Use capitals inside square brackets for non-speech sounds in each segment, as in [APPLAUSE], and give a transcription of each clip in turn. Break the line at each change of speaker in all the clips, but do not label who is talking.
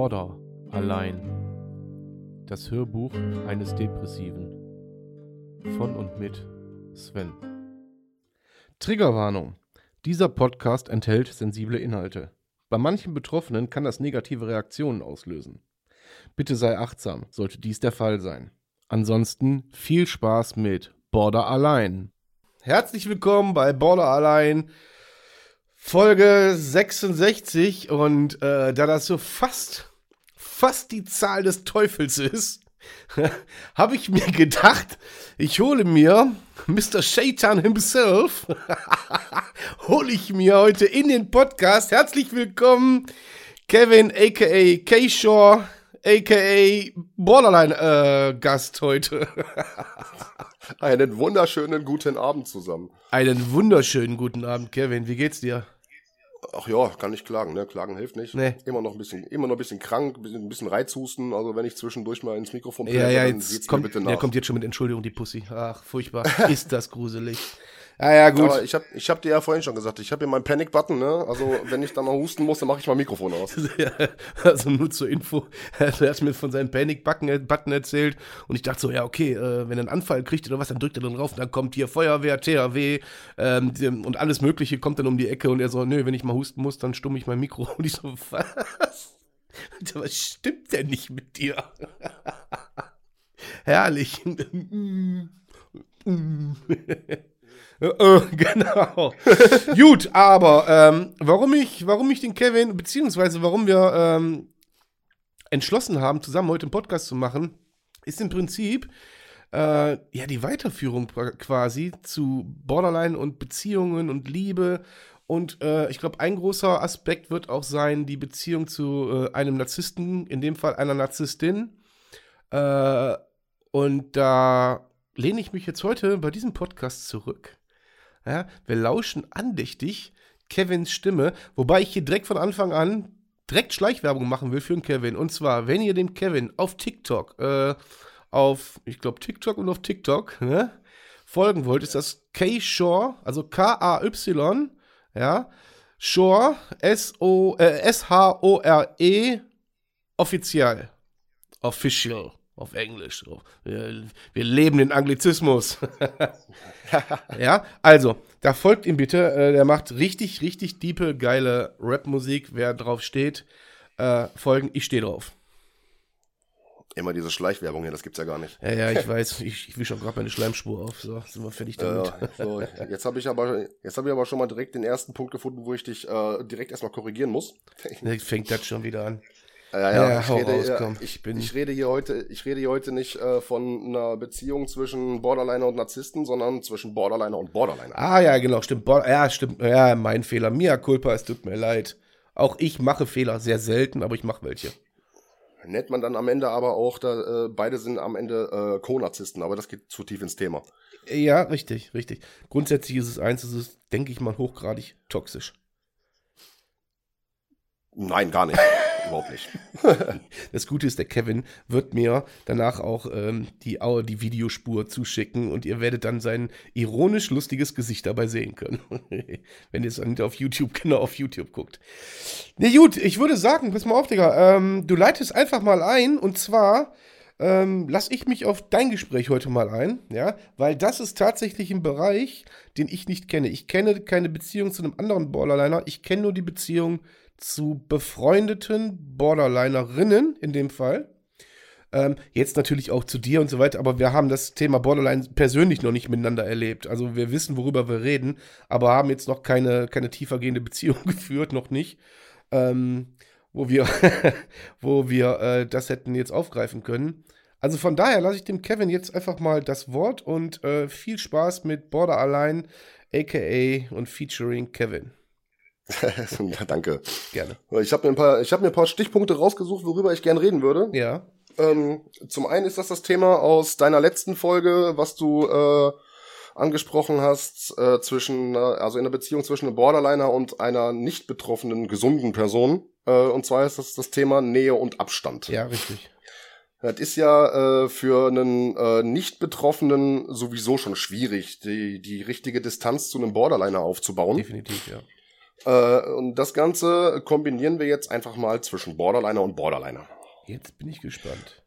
Border allein. Das Hörbuch eines Depressiven. Von und mit Sven. Triggerwarnung. Dieser Podcast enthält sensible Inhalte. Bei manchen Betroffenen kann das negative Reaktionen auslösen. Bitte sei achtsam, sollte dies der Fall sein. Ansonsten viel Spaß mit Border allein. Herzlich willkommen bei Border allein. Folge 66 und äh, da das so fast, fast die Zahl des Teufels ist, [LAUGHS] habe ich mir gedacht, ich hole mir Mr. Shaitan himself, [LAUGHS] hole ich mir heute in den Podcast. Herzlich willkommen, Kevin aka K-Shore aka Borderline äh, Gast heute. [LAUGHS]
Einen wunderschönen guten Abend zusammen.
Einen wunderschönen guten Abend, Kevin. Wie geht's dir?
Ach ja, kann nicht klagen, ne? Klagen hilft nicht.
Nee.
Immer noch ein bisschen, immer noch ein bisschen krank, ein bisschen, Reizhusten. Also wenn ich zwischendurch mal ins Mikrofon
Ja, ja,
dann
jetzt kommt,
bitte
der
nach.
kommt jetzt schon mit Entschuldigung, die Pussy. Ach, furchtbar. [LAUGHS] Ist das gruselig. Ja, ja, gut.
Aber ich habe ich hab dir ja vorhin schon gesagt, ich habe hier meinen Panic-Button, ne? Also wenn ich dann mal husten muss, dann mache ich mein Mikrofon aus. [LAUGHS]
Also nur zur Info, [LAUGHS] er hat mir von seinem Panic-Button Button erzählt und ich dachte so, ja okay, äh, wenn er einen Anfall kriegt oder was, dann drückt er dann rauf und dann kommt hier Feuerwehr, THW ähm, und alles mögliche kommt dann um die Ecke und er so, nö, wenn ich mal husten muss, dann stumme ich mein Mikro [LAUGHS] und ich so, was? Was stimmt denn nicht mit dir? Herrlich. Äh, [LAUGHS] genau. Gut, aber ähm, warum ich, warum ich den Kevin, beziehungsweise warum wir ähm, entschlossen haben, zusammen heute einen Podcast zu machen, ist im Prinzip äh, ja die Weiterführung quasi zu Borderline und Beziehungen und Liebe. Und äh, ich glaube, ein großer Aspekt wird auch sein, die Beziehung zu äh, einem Narzissten, in dem Fall einer Narzisstin. Äh, und da lehne ich mich jetzt heute bei diesem Podcast zurück. Ja, wir lauschen andächtig Kevins Stimme, wobei ich hier direkt von Anfang an direkt Schleichwerbung machen will für den Kevin. Und zwar, wenn ihr dem Kevin auf TikTok, äh, auf, ich glaube, TikTok und auf TikTok, ne, folgen wollt, ist das K-Shore, also K-A-Y, ja, Shore, S-O, äh, S-H-O-R-E, offiziell. Official auf Englisch. So. Wir, wir leben den Anglizismus. [LAUGHS] ja, also, da folgt ihm bitte. Äh, der macht richtig, richtig diepe, geile Rap-Musik. Wer drauf steht, äh, folgen. Ich stehe drauf.
Immer diese Schleichwerbung hier, das gibt's ja gar nicht.
Ja, ja, ich [LAUGHS] weiß. Ich, ich wische auch gerade meine Schleimspur auf. So, sind wir fertig damit.
Äh, so, jetzt habe ich aber jetzt habe ich aber schon mal direkt den ersten Punkt gefunden, wo ich dich äh, direkt erstmal korrigieren muss.
Jetzt [LAUGHS] fängt das schon wieder an.
Ja,
Ja,
ich,
hau
rede,
raus,
ja, ich, ich rede hier heute, ich rede hier heute nicht äh, von einer Beziehung zwischen Borderliner und Narzissten, sondern zwischen Borderliner und Borderliner.
Ah, ja, genau, stimmt. Bo ja, stimmt. Ja, mein Fehler. Mia culpa, es tut mir leid. Auch ich mache Fehler sehr selten, aber ich mache welche.
Nennt man dann am Ende aber auch, da, äh, beide sind am Ende äh, Co-Narzissten, aber das geht zu tief ins Thema.
Ja, richtig, richtig. Grundsätzlich ist es eins, es ist, denke ich mal, hochgradig toxisch.
Nein, gar nicht. [LAUGHS] Überhaupt nicht.
Das Gute ist, der Kevin wird mir danach auch ähm, die, die Videospur zuschicken und ihr werdet dann sein ironisch lustiges Gesicht dabei sehen können. [LAUGHS] Wenn ihr es dann auf YouTube, genau auf YouTube guckt. Ne, gut, ich würde sagen, pass mal auf, Digga, ähm, du leitest einfach mal ein und zwar ähm, lass ich mich auf dein Gespräch heute mal ein, ja, weil das ist tatsächlich ein Bereich, den ich nicht kenne. Ich kenne keine Beziehung zu einem anderen Borderliner, ich kenne nur die Beziehung zu befreundeten Borderlinerinnen in dem Fall. Ähm, jetzt natürlich auch zu dir und so weiter, aber wir haben das Thema Borderline persönlich noch nicht miteinander erlebt. Also wir wissen, worüber wir reden, aber haben jetzt noch keine, keine tiefergehende Beziehung [LAUGHS] geführt, noch nicht. Ähm, wo wir, [LAUGHS] wo wir äh, das hätten jetzt aufgreifen können. Also von daher lasse ich dem Kevin jetzt einfach mal das Wort und äh, viel Spaß mit Border Allein, aka und featuring Kevin. [LAUGHS]
ja, danke.
Gerne.
Ich habe mir, ein paar- ich hab mir ein paar Stichpunkte rausgesucht, worüber ich gern reden würde.
Ja.
Ähm, zum einen ist das das Thema aus deiner letzten Folge, was du äh, angesprochen hast, äh, zwischen, äh, also in der Beziehung zwischen einem Borderliner und einer nicht betroffenen, gesunden Person. Äh, und zwar ist das das Thema Nähe und Abstand.
Ja, richtig.
Das ist ja äh, für einen äh, Nicht-Betroffenen sowieso schon schwierig, die, die richtige Distanz zu einem Borderliner aufzubauen.
Definitiv, ja.
Äh, und das Ganze kombinieren wir jetzt einfach mal zwischen Borderliner und Borderliner.
Jetzt bin ich gespannt.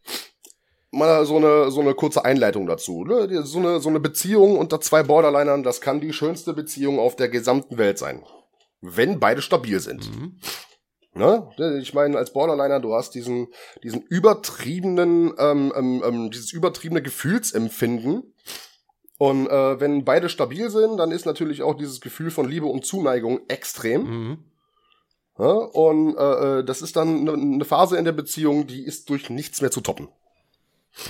Mal so eine, so eine kurze Einleitung dazu. Ne? So, eine, so eine Beziehung unter zwei Borderlinern, das kann die schönste Beziehung auf der gesamten Welt sein. Wenn beide stabil sind.
Mhm.
Ne? Ich meine, als Borderliner, du hast diesen, diesen übertriebenen, ähm, ähm, ähm, dieses übertriebene Gefühlsempfinden. Und äh, wenn beide stabil sind, dann ist natürlich auch dieses Gefühl von Liebe und Zuneigung extrem.
Mhm.
Ja? Und äh, äh das ist dann eine ne Phase in der Beziehung, die ist durch nichts mehr zu toppen.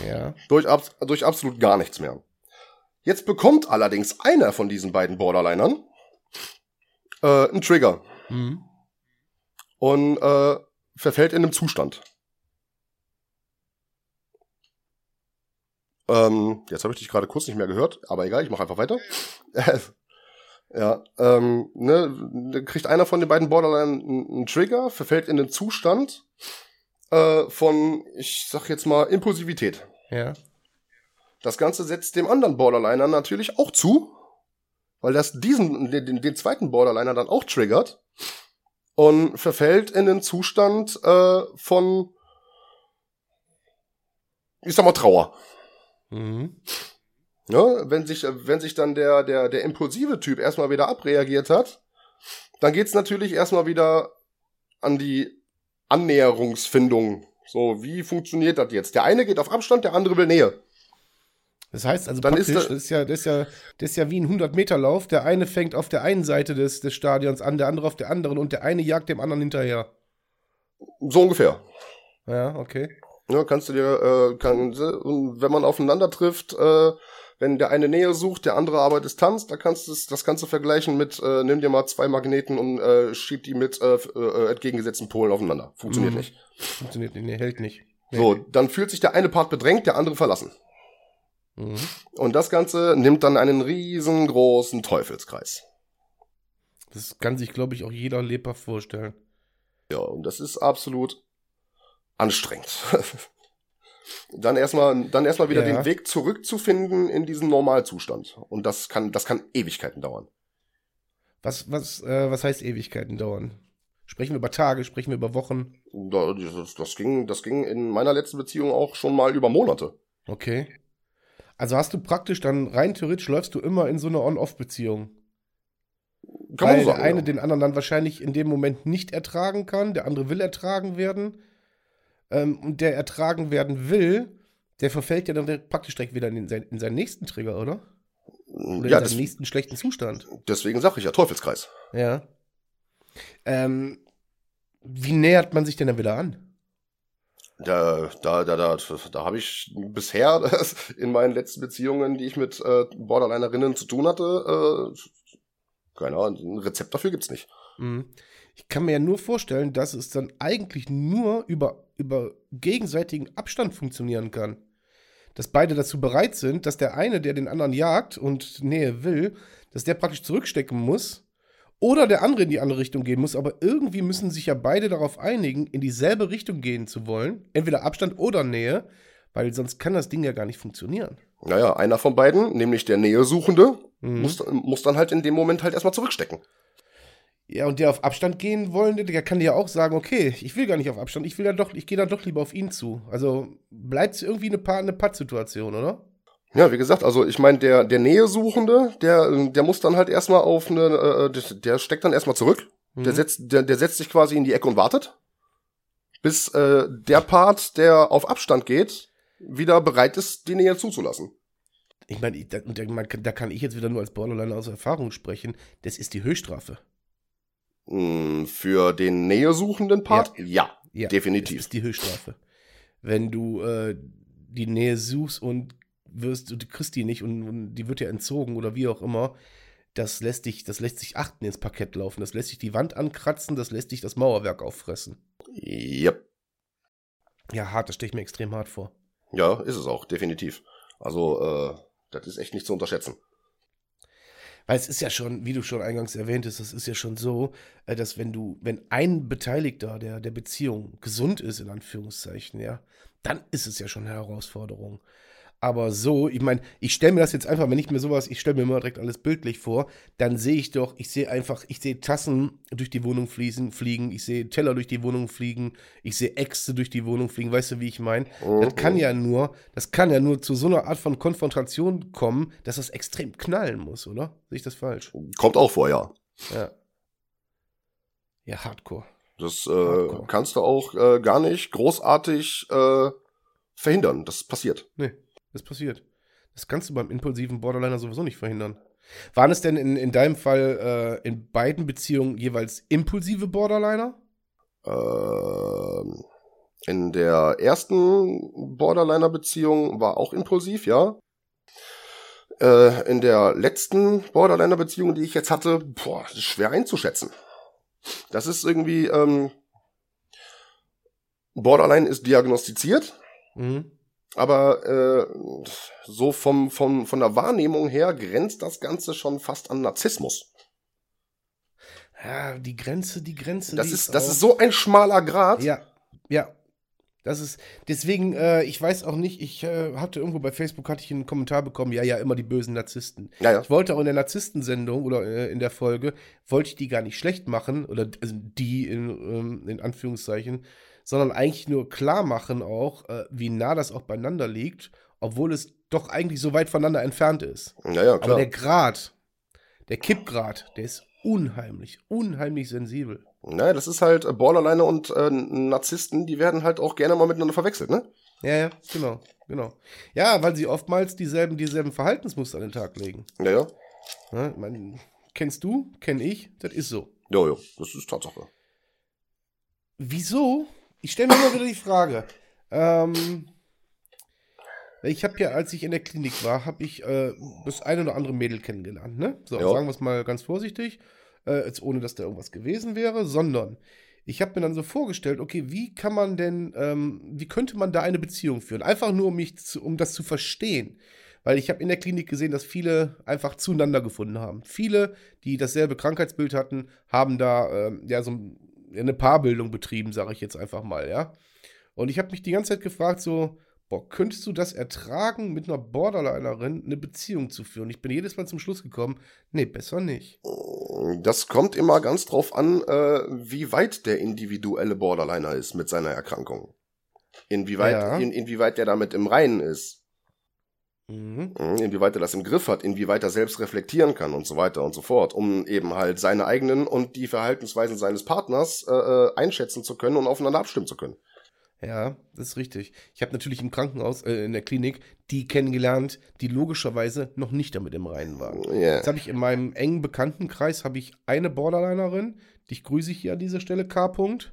Ja.
Durch, abs durch absolut gar nichts mehr. Jetzt bekommt allerdings einer von diesen beiden Borderlinern äh, einen Trigger
Mhm.
und äh, verfällt in einem Zustand. Ähm, jetzt habe ich dich gerade kurz nicht mehr gehört, aber egal, ich mache einfach weiter. [LAUGHS] ja, ähm, ne, kriegt einer von den beiden Borderline einen, Trigger, verfällt in einen Zustand äh, von, ich sag jetzt mal, Impulsivität.
Ja.
Das Ganze setzt dem anderen Borderliner natürlich auch zu, weil das diesen, den, den zweiten Borderliner dann auch triggert und verfällt in den Zustand äh, von, ich sag mal, Trauer.
Mhm.
Ja, wenn sich, wenn sich dann der, der, der impulsive Typ erstmal wieder abreagiert hat, dann geht's natürlich erstmal wieder an die Annäherungsfindung. So, wie funktioniert das jetzt? Der eine geht auf Abstand, der andere will Nähe.
Das heißt also
Dann
praktisch,
ist da-
das, ist ja, das, ist ja, das ist ja wie ein 100-Meter-Lauf. Der eine fängt auf der einen Seite des, des Stadions an, der andere auf der anderen und der eine jagt dem anderen hinterher.
So ungefähr.
Ja, okay.
Ja, kannst du dir, äh, kann, und wenn man aufeinander trifft, äh, wenn der eine Nähe sucht, der andere aber Distanz, da kannst du das kannst du vergleichen mit, äh, nimm dir mal zwei Magneten und äh, schieb die mit äh, äh, entgegengesetzten Polen aufeinander. Funktioniert
Mhm.
nicht.
Funktioniert nicht, nee, hält nicht. Nee.
So, dann fühlt sich der eine Part bedrängt, der andere verlassen.
Mhm.
Und das Ganze nimmt dann einen riesengroßen Teufelskreis.
Das kann sich, glaube ich, auch jeder lebhaft vorstellen.
Ja, und das ist absolut anstrengend. [LAUGHS] dann erstmal, dann erstmal wieder
Ja.
den Weg zurückzufinden in diesen Normalzustand. Und das kann, das kann Ewigkeiten dauern.
Was, was, äh, was heißt Ewigkeiten dauern? Sprechen wir über Tage, sprechen wir über Wochen?
Da- Das, das ging, das ging in meiner letzten Beziehung auch schon mal über Monate.
Okay. Also hast du praktisch dann rein theoretisch läufst du immer in so eine On-Off-Beziehung.
Kann
weil
man so sagen.
der eine
ja.
den anderen dann wahrscheinlich in dem Moment nicht ertragen kann, der andere will ertragen werden. Ähm, und der ertragen werden will, der verfällt ja dann praktisch direkt wieder in, sein, in seinen nächsten Trigger, oder? Oder
ja,
in seinen nächsten schlechten Zustand.
deswegen sage ich ja Teufelskreis.
Ja. Ähm, wie nähert man sich denn dann wieder an?
Da, da, da, da, da habe ich bisher [LAUGHS] in meinen letzten Beziehungen, die ich mit äh, Borderlinerinnen zu tun hatte, äh, keine Ahnung, ein Rezept dafür gibt's nicht.
Mhm. Ich kann mir ja nur vorstellen, dass es dann eigentlich nur über, über gegenseitigen Abstand funktionieren kann. Dass beide dazu bereit sind, dass der eine, der den anderen jagt und Nähe will, dass der praktisch zurückstecken muss. Oder der andere in die andere Richtung gehen muss. Aber irgendwie müssen sich ja beide darauf einigen, in dieselbe Richtung gehen zu wollen. Entweder Abstand oder Nähe. Weil sonst kann das Ding ja gar nicht funktionieren.
Naja, einer von beiden, nämlich der Nähesuchende,
Mhm.
muss, muss dann halt in dem Moment halt erstmal zurückstecken.
Ja, und der auf Abstand gehen wollende, der kann ja auch sagen, okay, ich will gar nicht auf Abstand, ich will ja doch, ich gehe dann doch lieber auf ihn zu. Also bleibt es irgendwie eine, Pa- eine Pattsituation, oder?
Ja, wie gesagt, also ich meine, der, der Nähesuchende, der, der muss dann halt erstmal auf eine, äh, der, der steckt dann erstmal zurück. Der,
Mhm.
setzt, der, der setzt sich quasi in die Ecke und wartet, bis äh, der Part, der auf Abstand geht, wieder bereit ist, die Nähe zuzulassen.
Ich meine, da, da, kann- da kann ich jetzt wieder nur als Borderliner aus Erfahrung sprechen. Das ist die Höchststrafe.
Mm, Für den nähesuchenden Part, ja,
Ja,
definitiv.
Das ist die Höchststrafe. Wenn du äh, die Nähe suchst und wirst, du kriegst die nicht und, und die wird dir entzogen oder wie auch immer, das lässt dich, das lässt sich achten ins Parkett laufen, das lässt sich die Wand ankratzen, das lässt dich das Mauerwerk auffressen.
Yep.
Ja, hart, das stelle ich mir extrem hart vor.
Ja, ist es auch, definitiv. Also, äh, das ist echt nicht zu unterschätzen.
Weil es ist ja schon, wie du schon eingangs erwähntest, das ist ja schon so, äh, dass wenn du, wenn ein Beteiligter der, der Beziehung gesund ist, in Anführungszeichen, ja, dann ist es ja schon eine Herausforderung. Aber so, ich meine, ich stelle mir das jetzt einfach, wenn ich mir sowas, ich stelle mir immer direkt alles bildlich vor, dann sehe ich doch, ich sehe einfach, ich sehe Tassen durch die Wohnung fließen, fliegen, ich sehe Teller durch die Wohnung fliegen, ich sehe Äxte durch die Wohnung fliegen, weißt du, wie ich meine? Das kann ja nur, das kann ja nur zu so einer Art von Konfrontation kommen, dass das extrem knallen muss, oder? Sehe ich das falsch?
Kommt auch vor, ja.
Ja. Ja, Hardcore.
Das äh,
Hardcore.
kannst du auch äh, gar nicht großartig äh, verhindern. Das passiert.
Nee, das passiert. Das kannst du beim impulsiven Borderliner sowieso nicht verhindern. Waren es denn in, in deinem Fall äh, in beiden Beziehungen jeweils impulsive Borderliner?
Ähm, in der ersten Borderliner-Beziehung war auch impulsiv, ja. Äh, in der letzten Borderliner-Beziehung, die ich jetzt hatte, boah, das ist schwer einzuschätzen. Das ist irgendwie, ähm, Borderline ist diagnostiziert,
Mhm.
Aber äh, so vom, vom, von der Wahrnehmung her grenzt das Ganze schon fast an Narzissmus.
Ja, die Grenze, die Grenze.
Das
die
ist, das ist so ein schmaler Grad.
Ja, ja. Das ist, deswegen, äh, ich weiß auch nicht, ich äh, hatte irgendwo bei Facebook, hatte ich einen Kommentar bekommen, ja, ja, immer die bösen Narzissten.
Ja, ja.
Ich wollte auch in der Narzisstensendung oder äh, in der Folge, wollte ich die gar nicht schlecht machen, oder also die in, ähm, in Anführungszeichen, sondern eigentlich nur klar machen auch, äh, wie nah das auch beieinander liegt, obwohl es doch eigentlich so weit voneinander entfernt ist.
Ja, ja,
Aber
klar.
der Grad, der Kippgrad, der ist unheimlich, unheimlich sensibel.
Naja, das ist halt äh, Borderliner und äh, Narzissten, die werden halt auch gerne mal miteinander verwechselt, ne?
Ja, ja, genau, genau. Ja, weil sie oftmals dieselben, dieselben Verhaltensmuster an den Tag legen.
Ja, ja.
Ja, ich mein, kennst du, kenn ich, das ist so.
Jo, jo, das ist Tatsache.
Wieso? Ich stelle mir immer wieder die Frage. Ähm, ich habe ja, als ich in der Klinik war, habe ich äh, das eine oder andere Mädel kennengelernt, ne? So,
Ja.
sagen wir es mal ganz vorsichtig, äh, jetzt ohne, dass da irgendwas gewesen wäre, sondern ich habe mir dann so vorgestellt, okay, wie kann man denn, ähm, wie könnte man da eine Beziehung führen? Einfach nur, um mich zu, um das zu verstehen. Weil ich habe in der Klinik gesehen, dass viele einfach zueinander gefunden haben. Viele, die dasselbe Krankheitsbild hatten, haben da ähm, ja so ein- eine Paarbildung betrieben, sage ich jetzt einfach mal, ja. Und ich habe mich die ganze Zeit gefragt, so, boah, könntest du das ertragen, mit einer Borderlinerin eine Beziehung zu führen? Ich bin jedes Mal zum Schluss gekommen, nee, besser nicht.
Das kommt immer ganz drauf an, äh, wie weit der individuelle Borderliner ist mit seiner Erkrankung. Inwieweit,
Ja.
in, inwieweit der damit im Reinen ist.
Mhm.
Inwieweit er das im Griff hat, inwieweit er selbst reflektieren kann und so weiter und so fort, um eben halt seine eigenen und die Verhaltensweisen seines Partners äh, äh, einschätzen zu können und aufeinander abstimmen zu können.
Ja, das ist richtig. Ich habe natürlich im Krankenhaus, äh, in der Klinik, die kennengelernt, die logischerweise noch nicht damit im Reinen waren.
Ja.
Jetzt habe ich in meinem engen Bekanntenkreis habe ich eine Borderlinerin, dich grüße ich hier an dieser Stelle, K. -Punkt.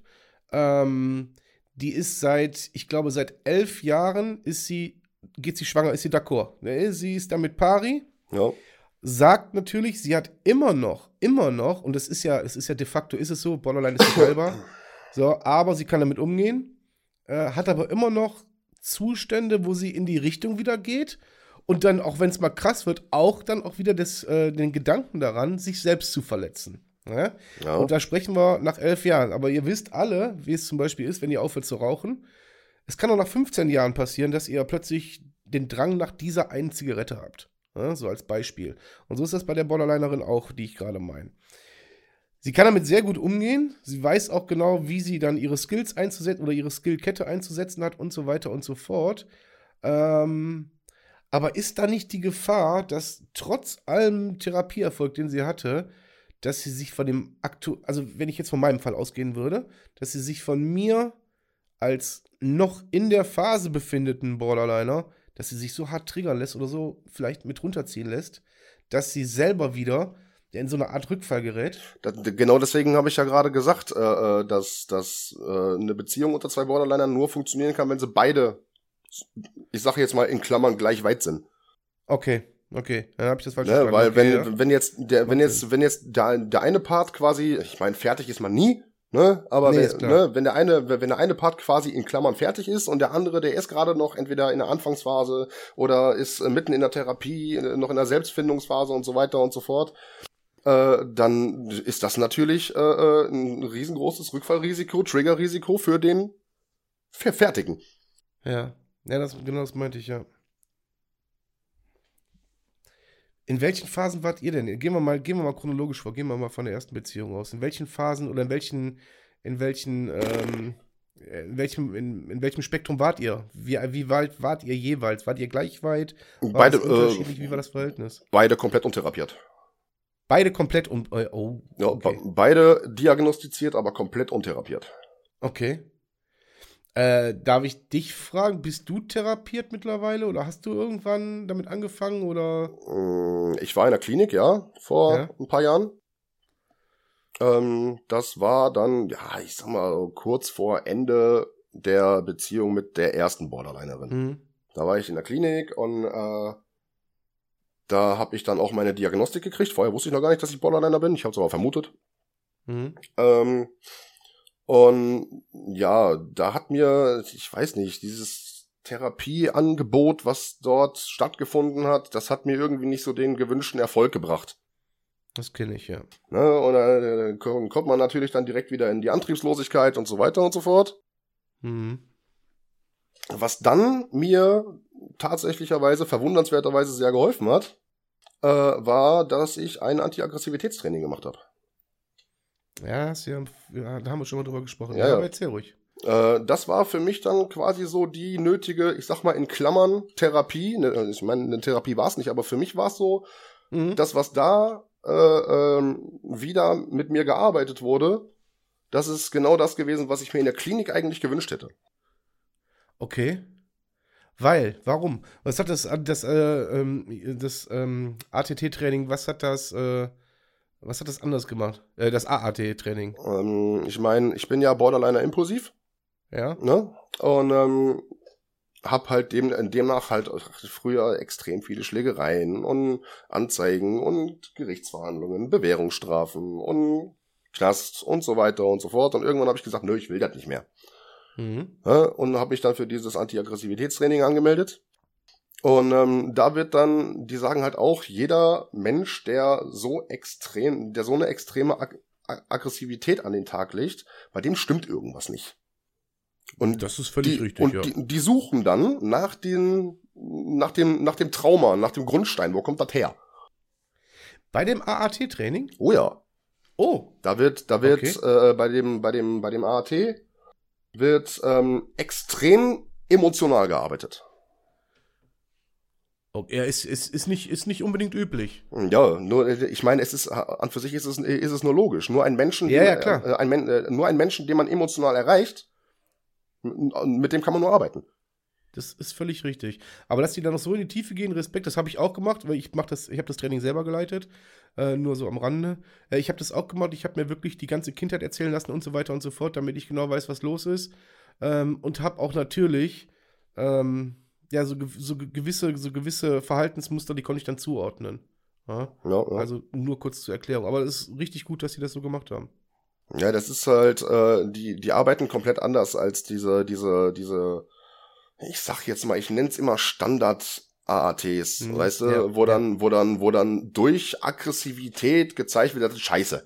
Ähm, die ist seit, ich glaube, seit elf Jahren ist sie, geht sie schwanger, ist sie d'accord. Ne, Sie ist damit pari,
Ja.
sagt natürlich, sie hat immer noch, immer noch, und das ist ja, es ist ja de facto, ist es so, Borderline ist heilbar, [COUGHS] so, aber sie kann damit umgehen, äh, hat aber immer noch Zustände, wo sie in die Richtung wieder geht und dann, auch wenn es mal krass wird, auch dann auch wieder das, äh, den Gedanken daran, sich selbst zu verletzen. Ne?
Ja.
Und da sprechen wir nach elf Jahren. Aber ihr wisst alle, wie es zum Beispiel ist, wenn ihr aufhört zu rauchen. Es kann auch nach 15 Jahren passieren, dass ihr plötzlich den Drang nach dieser einen Zigarette habt. Ja, so als Beispiel. Und so ist das bei der Borderlinerin auch, die ich gerade meine. Sie kann damit sehr gut umgehen. Sie weiß auch genau, wie sie dann ihre Skills einzusetzen oder ihre Skillkette einzusetzen hat und so weiter und so fort. Ähm, aber ist da nicht die Gefahr, dass trotz allem Therapieerfolg, den sie hatte, dass sie sich von dem aktu also wenn ich jetzt von meinem Fall ausgehen würde, dass sie sich von mir als noch in der Phase befindeten Borderliner, dass sie sich so hart triggern lässt oder so vielleicht mit runterziehen lässt, dass sie selber wieder in so eine Art Rückfall gerät.
Das, genau deswegen habe ich ja gerade gesagt, äh, äh, dass, dass äh, eine Beziehung unter zwei Borderlinern nur funktionieren kann, wenn sie beide, ich sage jetzt mal in Klammern, gleich weit sind.
Okay, okay, dann habe ich das falsch
Ne?
verstanden.
Weil
okay,
wenn,
ja.
wenn jetzt der, wenn jetzt, wenn jetzt der, der eine Part quasi, ich meine, fertig ist man nie, ne? Aber
Nee,
wenn, ne, wenn der eine, wenn der eine Part quasi in Klammern fertig ist und der andere, der ist gerade noch entweder in der Anfangsphase oder ist äh, mitten in der Therapie, äh, noch in der Selbstfindungsphase und so weiter und so fort, äh, dann ist das natürlich äh, äh, ein riesengroßes Rückfallrisiko, Triggerrisiko für den Ver- Fertigen.
Ja, ja das, genau das meinte ich, ja. In welchen Phasen wart ihr denn? Gehen wir mal, gehen wir mal chronologisch vor, gehen wir mal von der ersten Beziehung aus. In welchen Phasen oder in welchen, in welchen, ähm, in welchem, in, in welchem Spektrum wart ihr? Wie, wie weit wart ihr jeweils? Wart ihr gleich weit? War
Beide, äh,
unterschiedlich? wie war das Verhältnis?
Beide komplett untherapiert.
Beide komplett und äh, oh,
Ja,
okay.
be- Beide diagnostiziert, aber komplett untherapiert.
okay. Äh, darf ich dich fragen, bist du therapiert mittlerweile oder hast du irgendwann damit angefangen oder?
Mm, Ich war in der Klinik, ja, vor
Ja.
ein paar Jahren. Ähm, das war dann, ja, ich sag mal, kurz vor Ende der Beziehung mit der ersten Borderlinerin.
Hm.
Da war ich in der Klinik und äh, da habe ich dann auch meine Diagnostik gekriegt. Vorher wusste ich noch gar nicht, dass ich Borderliner bin. Ich habe es aber vermutet.
Hm.
Ähm, und ja, da hat mir, ich weiß nicht, dieses Therapieangebot, was dort stattgefunden hat, das hat mir irgendwie nicht so den gewünschten Erfolg gebracht.
Das kenne ich, ja.
Ne? Und äh, dann kommt man natürlich dann direkt wieder in die Antriebslosigkeit und so weiter und so fort.
Hm.
Was dann mir tatsächlicherweise, verwundernswerterweise sehr geholfen hat, äh, war, dass ich ein Antiaggressivitätstraining gemacht habe.
Ja, ja, da haben wir schon mal drüber gesprochen.
Ja,
Ja, aber erzähl ruhig.
Äh, das war für mich dann quasi so die nötige, ich sag mal in Klammern, Therapie. Ne, Ich meine, eine Therapie war es nicht, aber für mich war es so,
Mhm.
das, was da äh, ähm, wieder mit mir gearbeitet wurde, das ist genau das gewesen, was ich mir in der Klinik eigentlich gewünscht hätte.
Okay. Weil, warum? Was hat das, das, äh, ähm, das ähm, ATT-Training, was hat das, äh, was hat das anders gemacht? Äh, das AAT-Training,
Ähm, ich meine, ich bin ja Borderliner impulsiv,
ja?
ne? Und ähm, hab halt dem, demnach halt früher extrem viele Schlägereien und Anzeigen und Gerichtsverhandlungen, Bewährungsstrafen und Knast und so weiter und so fort. Und irgendwann habe ich gesagt, nö, ich will das nicht mehr.
Mhm.
Ja, und habe mich dann für dieses Anti-Aggressivitätstraining angemeldet. Und ähm, da wird dann, die sagen halt auch, jeder Mensch, der so extrem, der so eine extreme Ag Ag Aggressivität an den Tag legt, bei dem stimmt irgendwas nicht. Und
Das ist völlig
die,
richtig,
und
ja.
die, die suchen dann nach den, nach dem, nach dem Trauma, nach dem Grundstein. Wo kommt das her?
Bei dem AAT-Training?
Oh ja,
Oh,
da wird, da wird äh, bei dem, bei dem, bei dem AAT wird ähm, extrem emotional gearbeitet.
Okay. Ja, ist, ist, ist, nicht, ist nicht unbedingt üblich.
Ja, nur äh, ich meine, es ist an für sich ist es ist es nur logisch. Nur ein Menschen,
Ja,
den,
ja, klar.
Äh, ein, äh, nur ein Menschen, den man emotional erreicht, mit dem kann man nur arbeiten.
Das ist völlig richtig. Aber dass die da noch so in die Tiefe gehen, Respekt, das habe ich auch gemacht, weil ich mach das, ich habe das Training selber geleitet, äh, nur so am Rande. Äh, ich habe das auch gemacht, ich habe mir wirklich die ganze Kindheit erzählen lassen und so weiter und so fort, damit ich genau weiß, was los ist. Ähm, und habe auch natürlich ähm, ja so, so ge- gewisse, so gewisse Verhaltensmuster, die konnte ich dann zuordnen. Ja?
Ja, ja.
Also nur kurz zur Erklärung. Aber es ist richtig gut, dass sie das so gemacht haben.
ja, das ist halt, äh, die, die arbeiten komplett anders als diese, diese, diese, ich sag jetzt mal, ich nenn's immer Standard AATs,
Mhm,
weißt du,
ja,
wo dann, wo dann, wo dann durch Aggressivität gezeigt wird, das ist scheiße.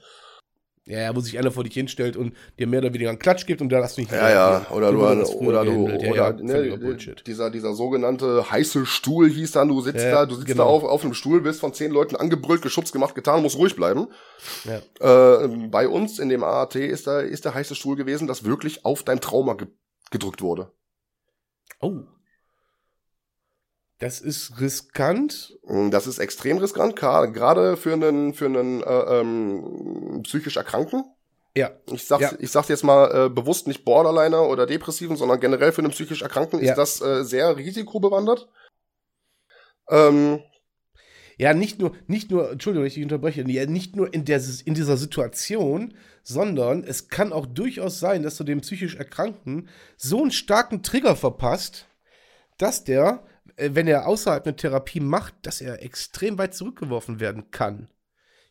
Ja, wo sich einer vor dich hinstellt und dir mehr oder weniger einen Klatsch gibt und da hast du nicht
Ja, ja, oder du,
früher
oder du,
gehandelt. Ja,
oder,
ja,
ne, dieser, dieser sogenannte heiße Stuhl hieß dann, du sitzt
Ja,
da, du sitzt
genau.
da auf, auf einem Stuhl, wirst von zehn Leuten angebrüllt, geschubst, gemacht, getan, musst ruhig bleiben.
Ja.
Äh, bei uns in dem AAT ist da, ist der heiße Stuhl gewesen, das wirklich auf dein Trauma ge gedrückt wurde.
Oh. Das ist riskant.
Mm, Das ist extrem riskant, gerade für einen, für einen äh, ähm, psychisch Erkrankten.
Ja.
Ich sag's,
Ja.
ich sag's jetzt mal äh, bewusst nicht Borderliner oder Depressiven, sondern generell für einen psychisch Erkrankten
Ja.
ist das äh, sehr risikobewandert. Ähm,
Ja, nicht nur, nicht nur, Entschuldigung, ich unterbreche, ja, nicht nur in, der, in dieser Situation, sondern es kann auch durchaus sein, dass du dem psychisch Erkrankten so einen starken Trigger verpasst, dass der, wenn er außerhalb eine Therapie macht, dass er extrem weit zurückgeworfen werden kann.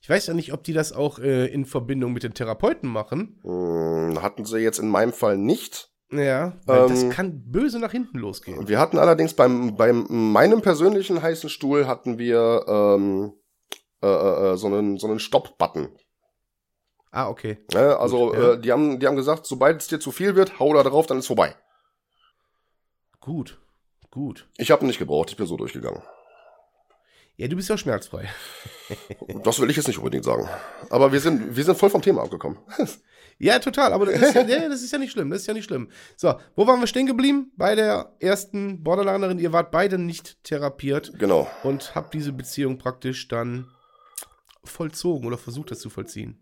Ich weiß ja nicht, ob die das auch äh, in Verbindung mit den Therapeuten machen.
mh, hatten sie jetzt in meinem Fall nicht.
Ja, weil das
Ähm,
kann böse nach hinten losgehen.
Wir hatten allerdings beim, beim meinem persönlichen heißen Stuhl hatten wir ähm, äh, äh, so einen, so einen Stopp-Button.
Ah, okay.
Ne? Also
Gut, ja.
äh, die, haben, die haben gesagt, sobald es dir zu viel wird, hau da drauf, dann ist vorbei.
Gut. Gut.
Ich habe nicht gebraucht, ich bin so durchgegangen.
Ja, du bist ja schmerzfrei. [LAUGHS]
Das will ich jetzt nicht unbedingt sagen. Aber wir sind, wir sind voll vom Thema abgekommen. [LAUGHS]
Ja, total, aber das ist, ja, das ist ja nicht schlimm, das ist ja nicht schlimm. So, wo waren wir stehen geblieben? Bei der ersten Borderlinerin, ihr wart beide nicht therapiert
Genau.
und habt diese Beziehung praktisch dann vollzogen oder versucht, das zu vollziehen.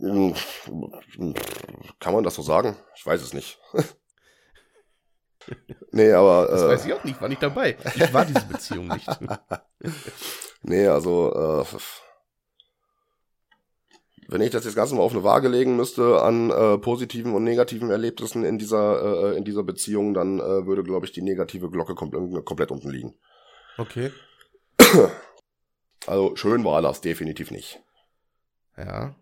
Hm, Kann man das so sagen? Ich weiß es nicht. [LAUGHS] nee, aber.
Das
äh,
weiß ich auch nicht, war nicht dabei. Ich war diese Beziehung nicht. [LAUGHS]
Nee, also, äh, wenn ich das jetzt ganz mal auf eine Waage legen müsste an äh, positiven und negativen Erlebnissen in dieser, äh, in dieser Beziehung, dann äh, würde, glaube ich, die negative Glocke komplett, komplett unten liegen.
Okay.
Also schön war das definitiv nicht.
Ja.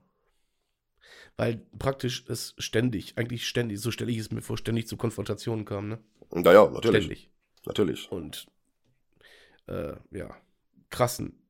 Weil praktisch es ständig, eigentlich ständig, so stelle ich es mir vor, ständig zu Konfrontationen kam, ne?
Naja, natürlich.
Ständig.
Natürlich.
Und äh, ja, krassen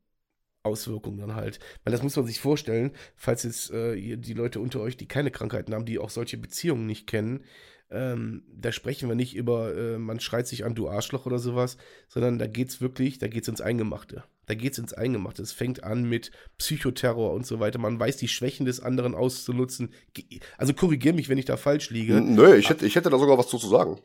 Auswirkungen dann halt. Weil das muss man sich vorstellen, falls jetzt äh, die Leute unter euch, die keine Krankheiten haben, die auch solche Beziehungen nicht kennen, ähm, da sprechen wir nicht über, äh, man schreit sich an, du Arschloch oder sowas, sondern da geht's wirklich, da geht's ins Eingemachte. Da geht's ins Eingemachte. Es fängt an mit Psychoterror und so weiter. Man weiß die Schwächen des anderen auszunutzen. Also korrigier mich, wenn ich da falsch liege.
Nö, ich hätte, ich hätte da sogar was zu, sagen.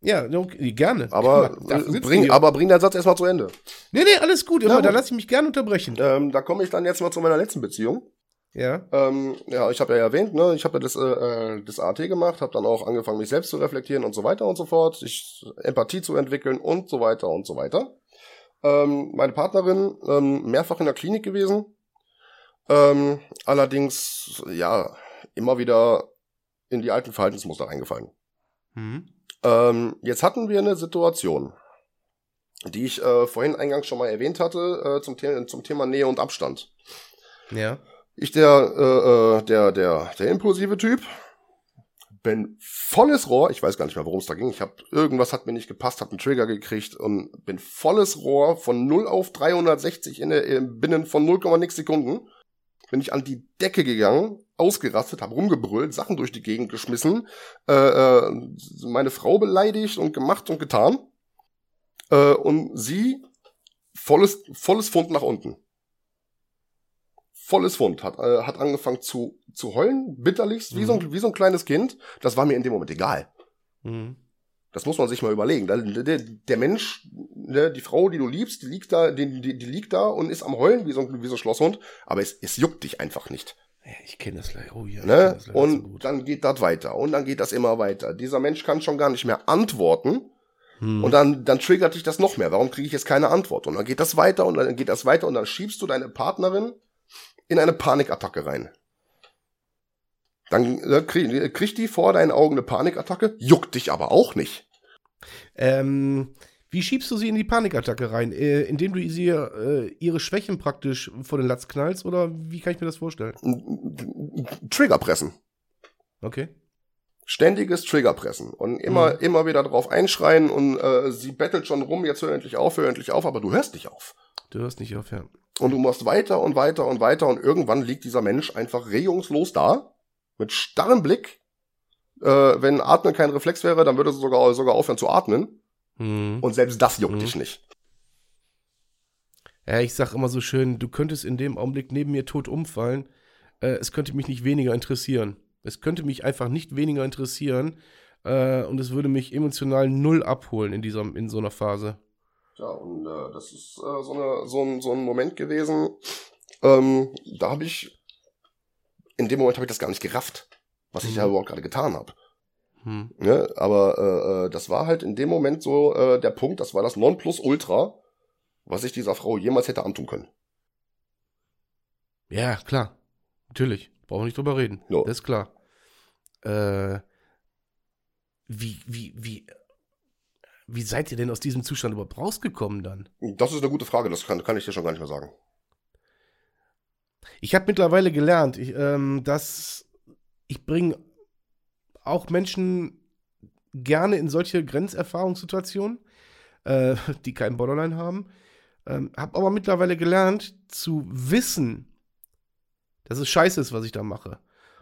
Ja, okay, gerne.
Aber,
mal,
äh, bring, aber bring deinen Satz erstmal zu Ende.
Nee, nee, alles gut. Immer,
Ja,
da lasse ich mich gerne unterbrechen.
Ähm, da komme ich dann jetzt mal zu meiner letzten Beziehung.
Ja.
Ähm, ja, ich habe ja erwähnt, ne, ich habe ja das, äh, äh, das AT gemacht, habe dann auch angefangen, mich selbst zu reflektieren und so weiter und so fort, ich, Empathie zu entwickeln und so weiter und so weiter. Ähm, meine Partnerin ähm, mehrfach in der Klinik gewesen, ähm, allerdings ja immer wieder in die alten Verhaltensmuster reingefallen.
Mhm.
Ähm, jetzt hatten wir eine Situation, die ich äh, vorhin eingangs schon mal erwähnt hatte, äh, zum, The zum Thema Nähe und Abstand.
Ja.
Ich, der, äh, äh, der, der, der impulsive Typ, bin volles Rohr, ich weiß gar nicht mehr, worum es da ging. Ich habe irgendwas hat mir nicht gepasst, hab einen Trigger gekriegt und bin volles Rohr von 0 auf 360 in, der- in binnen von 0, nix Sekunden. Bin ich an die Decke gegangen, ausgerastet, hab rumgebrüllt, Sachen durch die Gegend geschmissen, äh, äh, meine Frau beleidigt und gemacht und getan. Äh, und sie volles, volles Pfund nach unten volles Fund, hat, äh, hat angefangen zu, zu heulen, bitterlichst, wie, so ein, wie so ein kleines Kind. Das war mir in dem Moment egal.
Mhm.
Das muss man sich mal überlegen. Der, der, der Mensch, ne, die Frau, die du liebst, die liegt da, die, die, die liegt da und ist am Heulen wie so ein, wie so ein Schlosshund, aber es, es juckt dich einfach nicht.
Ja, ich kenne das leider. Oh ja,
Ne?
das leider
Und
so
dann geht das weiter und dann geht das immer weiter. Dieser Mensch kann schon gar nicht mehr antworten
Hm.
und dann, dann triggert dich das noch mehr. Warum kriege ich jetzt keine Antwort? Und dann geht das weiter und dann geht das weiter und dann schiebst du deine Partnerin in eine Panikattacke rein. Dann äh, krieg, kriegt die vor deinen Augen eine Panikattacke, juckt dich aber auch nicht.
ähm, wie schiebst du sie in die Panikattacke rein? Äh, indem du sie äh, ihre Schwächen praktisch vor den Latz knallst? Oder wie kann ich mir das vorstellen?
Triggerpressen.
Okay.
Ständiges Triggerpressen. Und immer,
Mhm.
immer wieder drauf einschreien und äh, sie bettelt schon rum, jetzt hör endlich auf, hör endlich auf, aber du hörst nicht auf.
Du hörst nicht auf, ja.
Und du machst weiter und weiter und weiter und irgendwann liegt dieser Mensch einfach regungslos da, mit starrem Blick. Äh, wenn Atmen kein Reflex wäre, dann würde sie sogar, sogar aufhören zu atmen.
Mhm.
Und selbst das juckt
Mhm.
dich nicht.
Ja, ich sag immer so schön, du könntest in dem Augenblick neben mir tot umfallen. Äh, es könnte mich nicht weniger interessieren. Es könnte mich einfach nicht weniger interessieren. Äh, und es würde mich emotional null abholen in, dieser, in so einer Phase.
Ja, und äh, das ist äh, so, eine, so, ein, so ein Moment gewesen, ähm, da habe ich, in dem Moment habe ich das gar nicht gerafft, was ich
Mhm.
da überhaupt gerade getan habe.
Hm.
Ne? Aber äh, äh, das war halt in dem Moment so äh, der Punkt, das war das Nonplusultra, was ich dieser Frau jemals hätte antun können.
Ja, klar. Natürlich. Brauchen wir nicht drüber reden.
Ja.
Das ist klar. Äh, wie, wie, wie, wie seid ihr denn aus diesem Zustand überhaupt rausgekommen dann?
Das ist eine gute Frage, das kann, kann ich dir schon gar nicht mehr sagen.
Ich habe mittlerweile gelernt, ich, ähm, dass ich bringe auch Menschen gerne in solche Grenzerfahrungssituationen, äh, [LAUGHS] die keinen Borderline haben. Ähm, habe aber mittlerweile gelernt zu wissen, dass es scheiße ist, was ich da mache.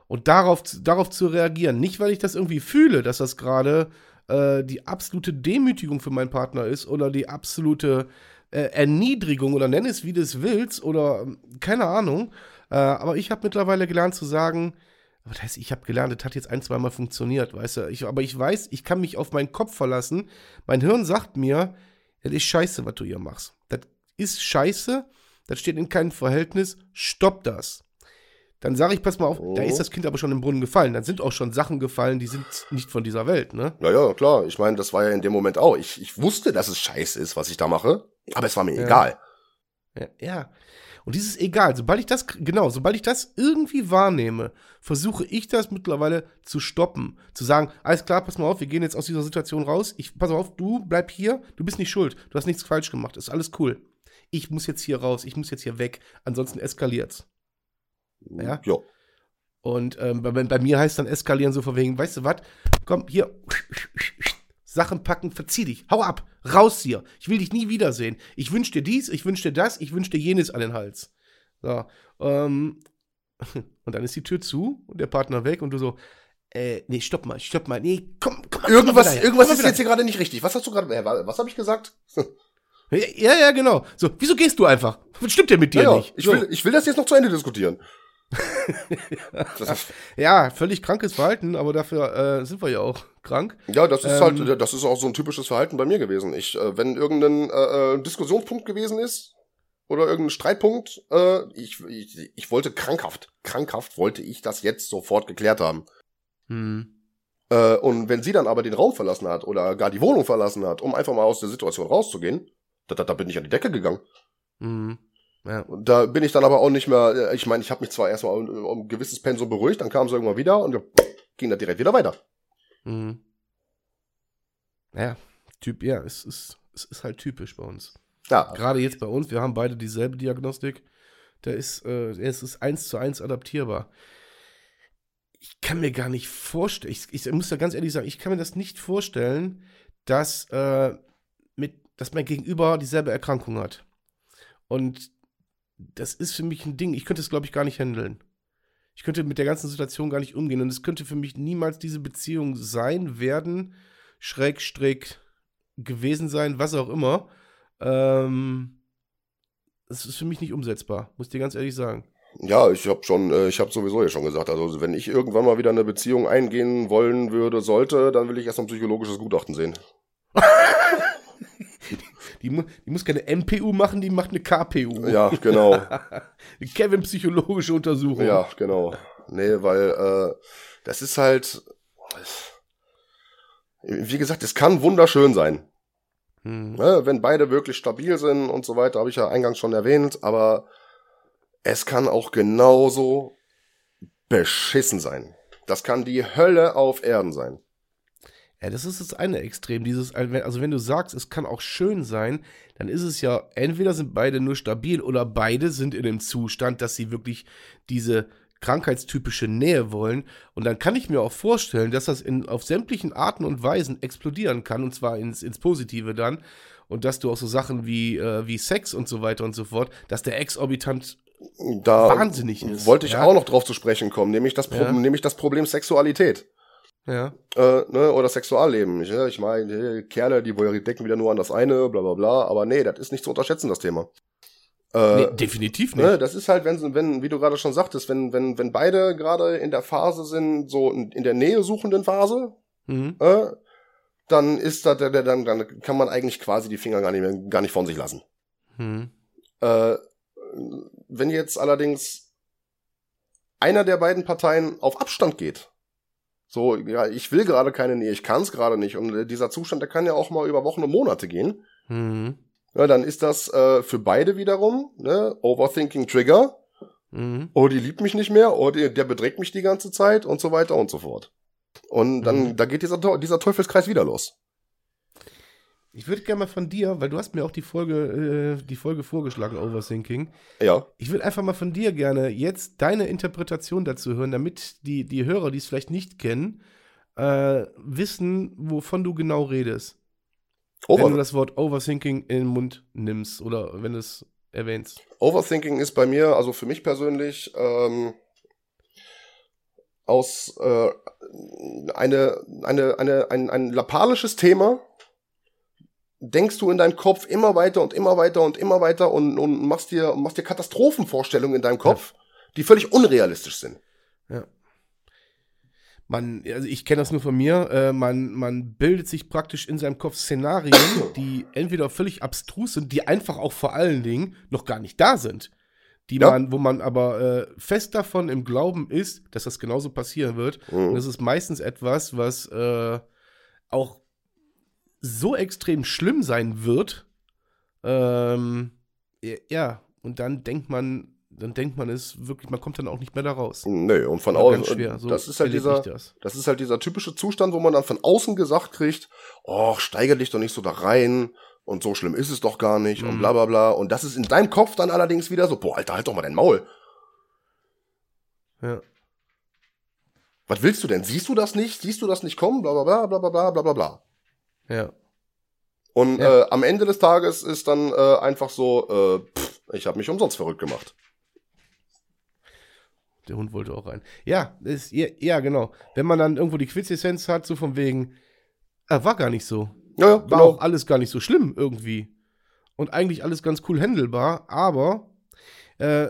Und darauf, darauf zu reagieren. Nicht, weil ich das irgendwie fühle, dass das gerade äh, die absolute Demütigung für meinen Partner ist oder die absolute äh, Erniedrigung oder nenn es wie du es willst oder ähm, keine Ahnung. Äh, aber ich habe mittlerweile gelernt zu sagen, das heißt, ich habe gelernt, das hat jetzt ein, zwei Mal funktioniert, weißt du. Ich, aber ich weiß, ich kann mich auf meinen Kopf verlassen. Mein Hirn sagt mir, das ist scheiße, was du hier machst. Das ist scheiße, das steht in keinem Verhältnis, stopp das. Dann sage ich, pass mal auf, oh. da ist das Kind aber schon im Brunnen gefallen. Dann sind auch schon Sachen gefallen, die sind nicht von dieser Welt, ne?
Naja, klar. Ich meine, das war ja in dem Moment auch. Ich, ich wusste, dass es scheiße ist, was ich da mache, aber es war mir
ja.
egal.
Ja, ja. Und dieses egal, sobald ich das, genau, sobald ich das irgendwie wahrnehme, versuche ich das mittlerweile zu stoppen. Zu sagen, alles klar, pass mal auf, wir gehen jetzt aus dieser Situation raus. Ich, pass auf, du bleib hier, du bist nicht schuld, du hast nichts falsch gemacht, ist alles cool. Ich muss jetzt hier raus, ich muss jetzt hier weg, ansonsten eskaliert's. Ja.
Ja.
Und ähm, bei, bei, mir heißt dann eskalieren so von wegen, weißt du was? Komm, hier, Sachen packen, verzieh dich, hau ab, raus hier. Ich will dich nie wiedersehen. Ich wünsche dir dies, ich wünsche dir das, ich wünsche dir jenes an den Hals. So, ähm, [LAUGHS] und dann ist die Tür zu und der Partner weg und du so, äh, nee, stopp mal, stopp mal, nee, komm,
komm Irgendwas, komm irgendwas komm ist jetzt hier gerade nicht richtig. Was hast du gerade, äh, was habe ich gesagt? [LAUGHS]
ja, ja, genau. So, wieso gehst du einfach? Was stimmt denn mit dir ja, nicht?
Ich, so. will, ich will das jetzt noch zu Ende diskutieren. [LAUGHS]
ja, völlig krankes Verhalten, aber dafür äh, sind wir ja auch krank.
Ja, das ist halt, ähm, halt, das ist auch so ein typisches Verhalten bei mir gewesen. Ich, äh, wenn irgendein äh, äh, Diskussionspunkt gewesen ist oder irgendein Streitpunkt, äh, ich, ich, ich wollte krankhaft, krankhaft wollte ich das jetzt sofort geklärt haben. Hm. Äh, und wenn sie dann aber den Raum verlassen hat oder gar die Wohnung verlassen hat, um einfach mal aus der Situation rauszugehen, da, da, da bin ich an die Decke gegangen. Mhm. Ja. Da bin ich dann aber auch nicht mehr, äh, ich meine, ich habe mich zwar erstmal um, um ein gewisses Pensum beruhigt, dann kam sie irgendwann wieder und ging dann direkt wieder weiter. Mhm.
Ja, Typ, ja, es ist, es ist halt typisch bei uns. Ja. Gerade jetzt bei uns, wir haben beide dieselbe Diagnostik. Der ist, äh, es ist eins zu eins adaptierbar. Ich kann mir gar nicht vorstellen, ich, ich muss da ganz ehrlich sagen, ich kann mir das nicht vorstellen, dass, äh, mit, dass mein Gegenüber dieselbe Erkrankung hat. Und das ist für mich ein Ding, ich könnte es, glaube ich, gar nicht handeln. Ich könnte mit der ganzen Situation gar nicht umgehen und es könnte für mich niemals diese Beziehung sein, werden, Schrägstrick gewesen sein, was auch immer. Ähm, das ist für mich nicht umsetzbar, muss ich dir ganz ehrlich sagen.
Ja, ich habe schon, äh, ich habe sowieso ja schon gesagt, also wenn ich irgendwann mal wieder eine Beziehung eingehen wollen würde, sollte, dann will ich erst ein psychologisches Gutachten sehen. [LAUGHS]
Die, die, muss keine MPU machen, die macht eine KPU.
Ja, genau. [LAUGHS]
Kevin psychologische Untersuchung.
Ja, genau. Nee, weil äh, das ist halt, wie gesagt, es kann wunderschön sein. Hm. Ja, wenn beide wirklich stabil sind und so weiter, habe ich ja eingangs schon erwähnt, aber es kann auch genauso beschissen sein. Das kann die Hölle auf Erden sein.
Ja, das ist das eine Extrem. Dieses, also wenn du sagst, es kann auch schön sein, dann ist es ja, entweder sind beide nur stabil oder beide sind in dem Zustand, dass sie wirklich diese krankheitstypische Nähe wollen. Und dann kann ich mir auch vorstellen, dass das in, auf sämtlichen Arten und Weisen explodieren kann, und zwar ins, ins Positive dann. Und dass du auch so Sachen wie, äh, wie Sex und so weiter und so fort, dass der exorbitant
da wahnsinnig ist. Wollte ich ja? auch noch drauf zu sprechen kommen, nämlich das, Pro ja. nämlich das Problem Sexualität.
Ja.
Äh, ne, oder Sexualleben. Ich, ich meine, Kerle, die decken wieder nur an das eine, bla bla bla. Aber nee, das ist nicht zu unterschätzen, das Thema.
Äh, nee, definitiv nicht. Ne,
das ist halt, wenn, wenn, wie du gerade schon sagtest, wenn, wenn, wenn beide gerade in der Phase sind, so in, der Nähe suchenden Phase, mhm. äh, dann ist da, dann, dann kann man eigentlich quasi die Finger gar nicht, mehr, gar nicht von sich lassen. Mhm. Äh, wenn jetzt allerdings einer der beiden Parteien auf Abstand geht, so, ja, ich will gerade keine Nähe, ich kann es gerade nicht. Und äh, dieser Zustand, der kann ja auch mal über Wochen und Monate gehen. Mhm. Ja, dann ist das äh, für beide wiederum, ne, Overthinking Trigger. Mhm. Oh, die liebt mich nicht mehr, oh, die, der bedrängt mich die ganze Zeit und so weiter und so fort. Und dann, mhm. da geht dieser, dieser Teufelskreis wieder los.
Ich würde gerne mal von dir, weil du hast mir auch die Folge, äh, die Folge vorgeschlagen, Overthinking.
Ja.
Ich würde einfach mal von dir gerne jetzt deine Interpretation dazu hören, damit die, die Hörer, die es vielleicht nicht kennen, äh, wissen, wovon du genau redest. Over wenn du das Wort Overthinking in den Mund nimmst oder wenn du es erwähnst.
Overthinking ist bei mir, also für mich persönlich, ähm, aus äh, eine, eine, eine, ein, ein lapalisches Thema, denkst du in deinem Kopf immer weiter und immer weiter und immer weiter und, und machst dir machst dir Katastrophenvorstellungen in deinem Kopf, ja. die völlig unrealistisch sind.
Ja. Man, also ich kenne das nur von mir, äh, man, man bildet sich praktisch in seinem Kopf Szenarien, die entweder völlig abstrus sind, die einfach auch vor allen Dingen noch gar nicht da sind. Die ja. man, wo man aber äh, fest davon im Glauben ist, dass das genauso passieren wird. Mhm. Und das ist meistens etwas, was äh, auch so extrem schlimm sein wird. Ähm, ja, und dann denkt man, dann denkt man es wirklich, man kommt dann auch nicht mehr da raus.
Nee, und von außen, so das ist halt dieser, das. das. ist halt dieser typische Zustand, wo man dann von außen gesagt kriegt, oh, steigere dich doch nicht so da rein und so schlimm ist es doch gar nicht mhm. und bla bla bla. Und das ist in deinem Kopf dann allerdings wieder so, boah, Alter, halt doch mal dein Maul.
Ja.
Was willst du denn? Siehst du das nicht? Siehst du das nicht kommen? Bla bla bla bla bla bla bla bla.
Ja.
Und ja. Äh, am Ende des Tages ist dann äh, einfach so, äh, pff, ich habe mich umsonst verrückt gemacht.
Der Hund wollte auch rein. Ja, ist, ja, ja, genau. Wenn man dann irgendwo die Quintessenz hat, so von wegen, äh, war gar nicht so.
Ja, ja,
war genau. auch alles gar nicht so schlimm irgendwie. Und eigentlich alles ganz cool handelbar, aber äh,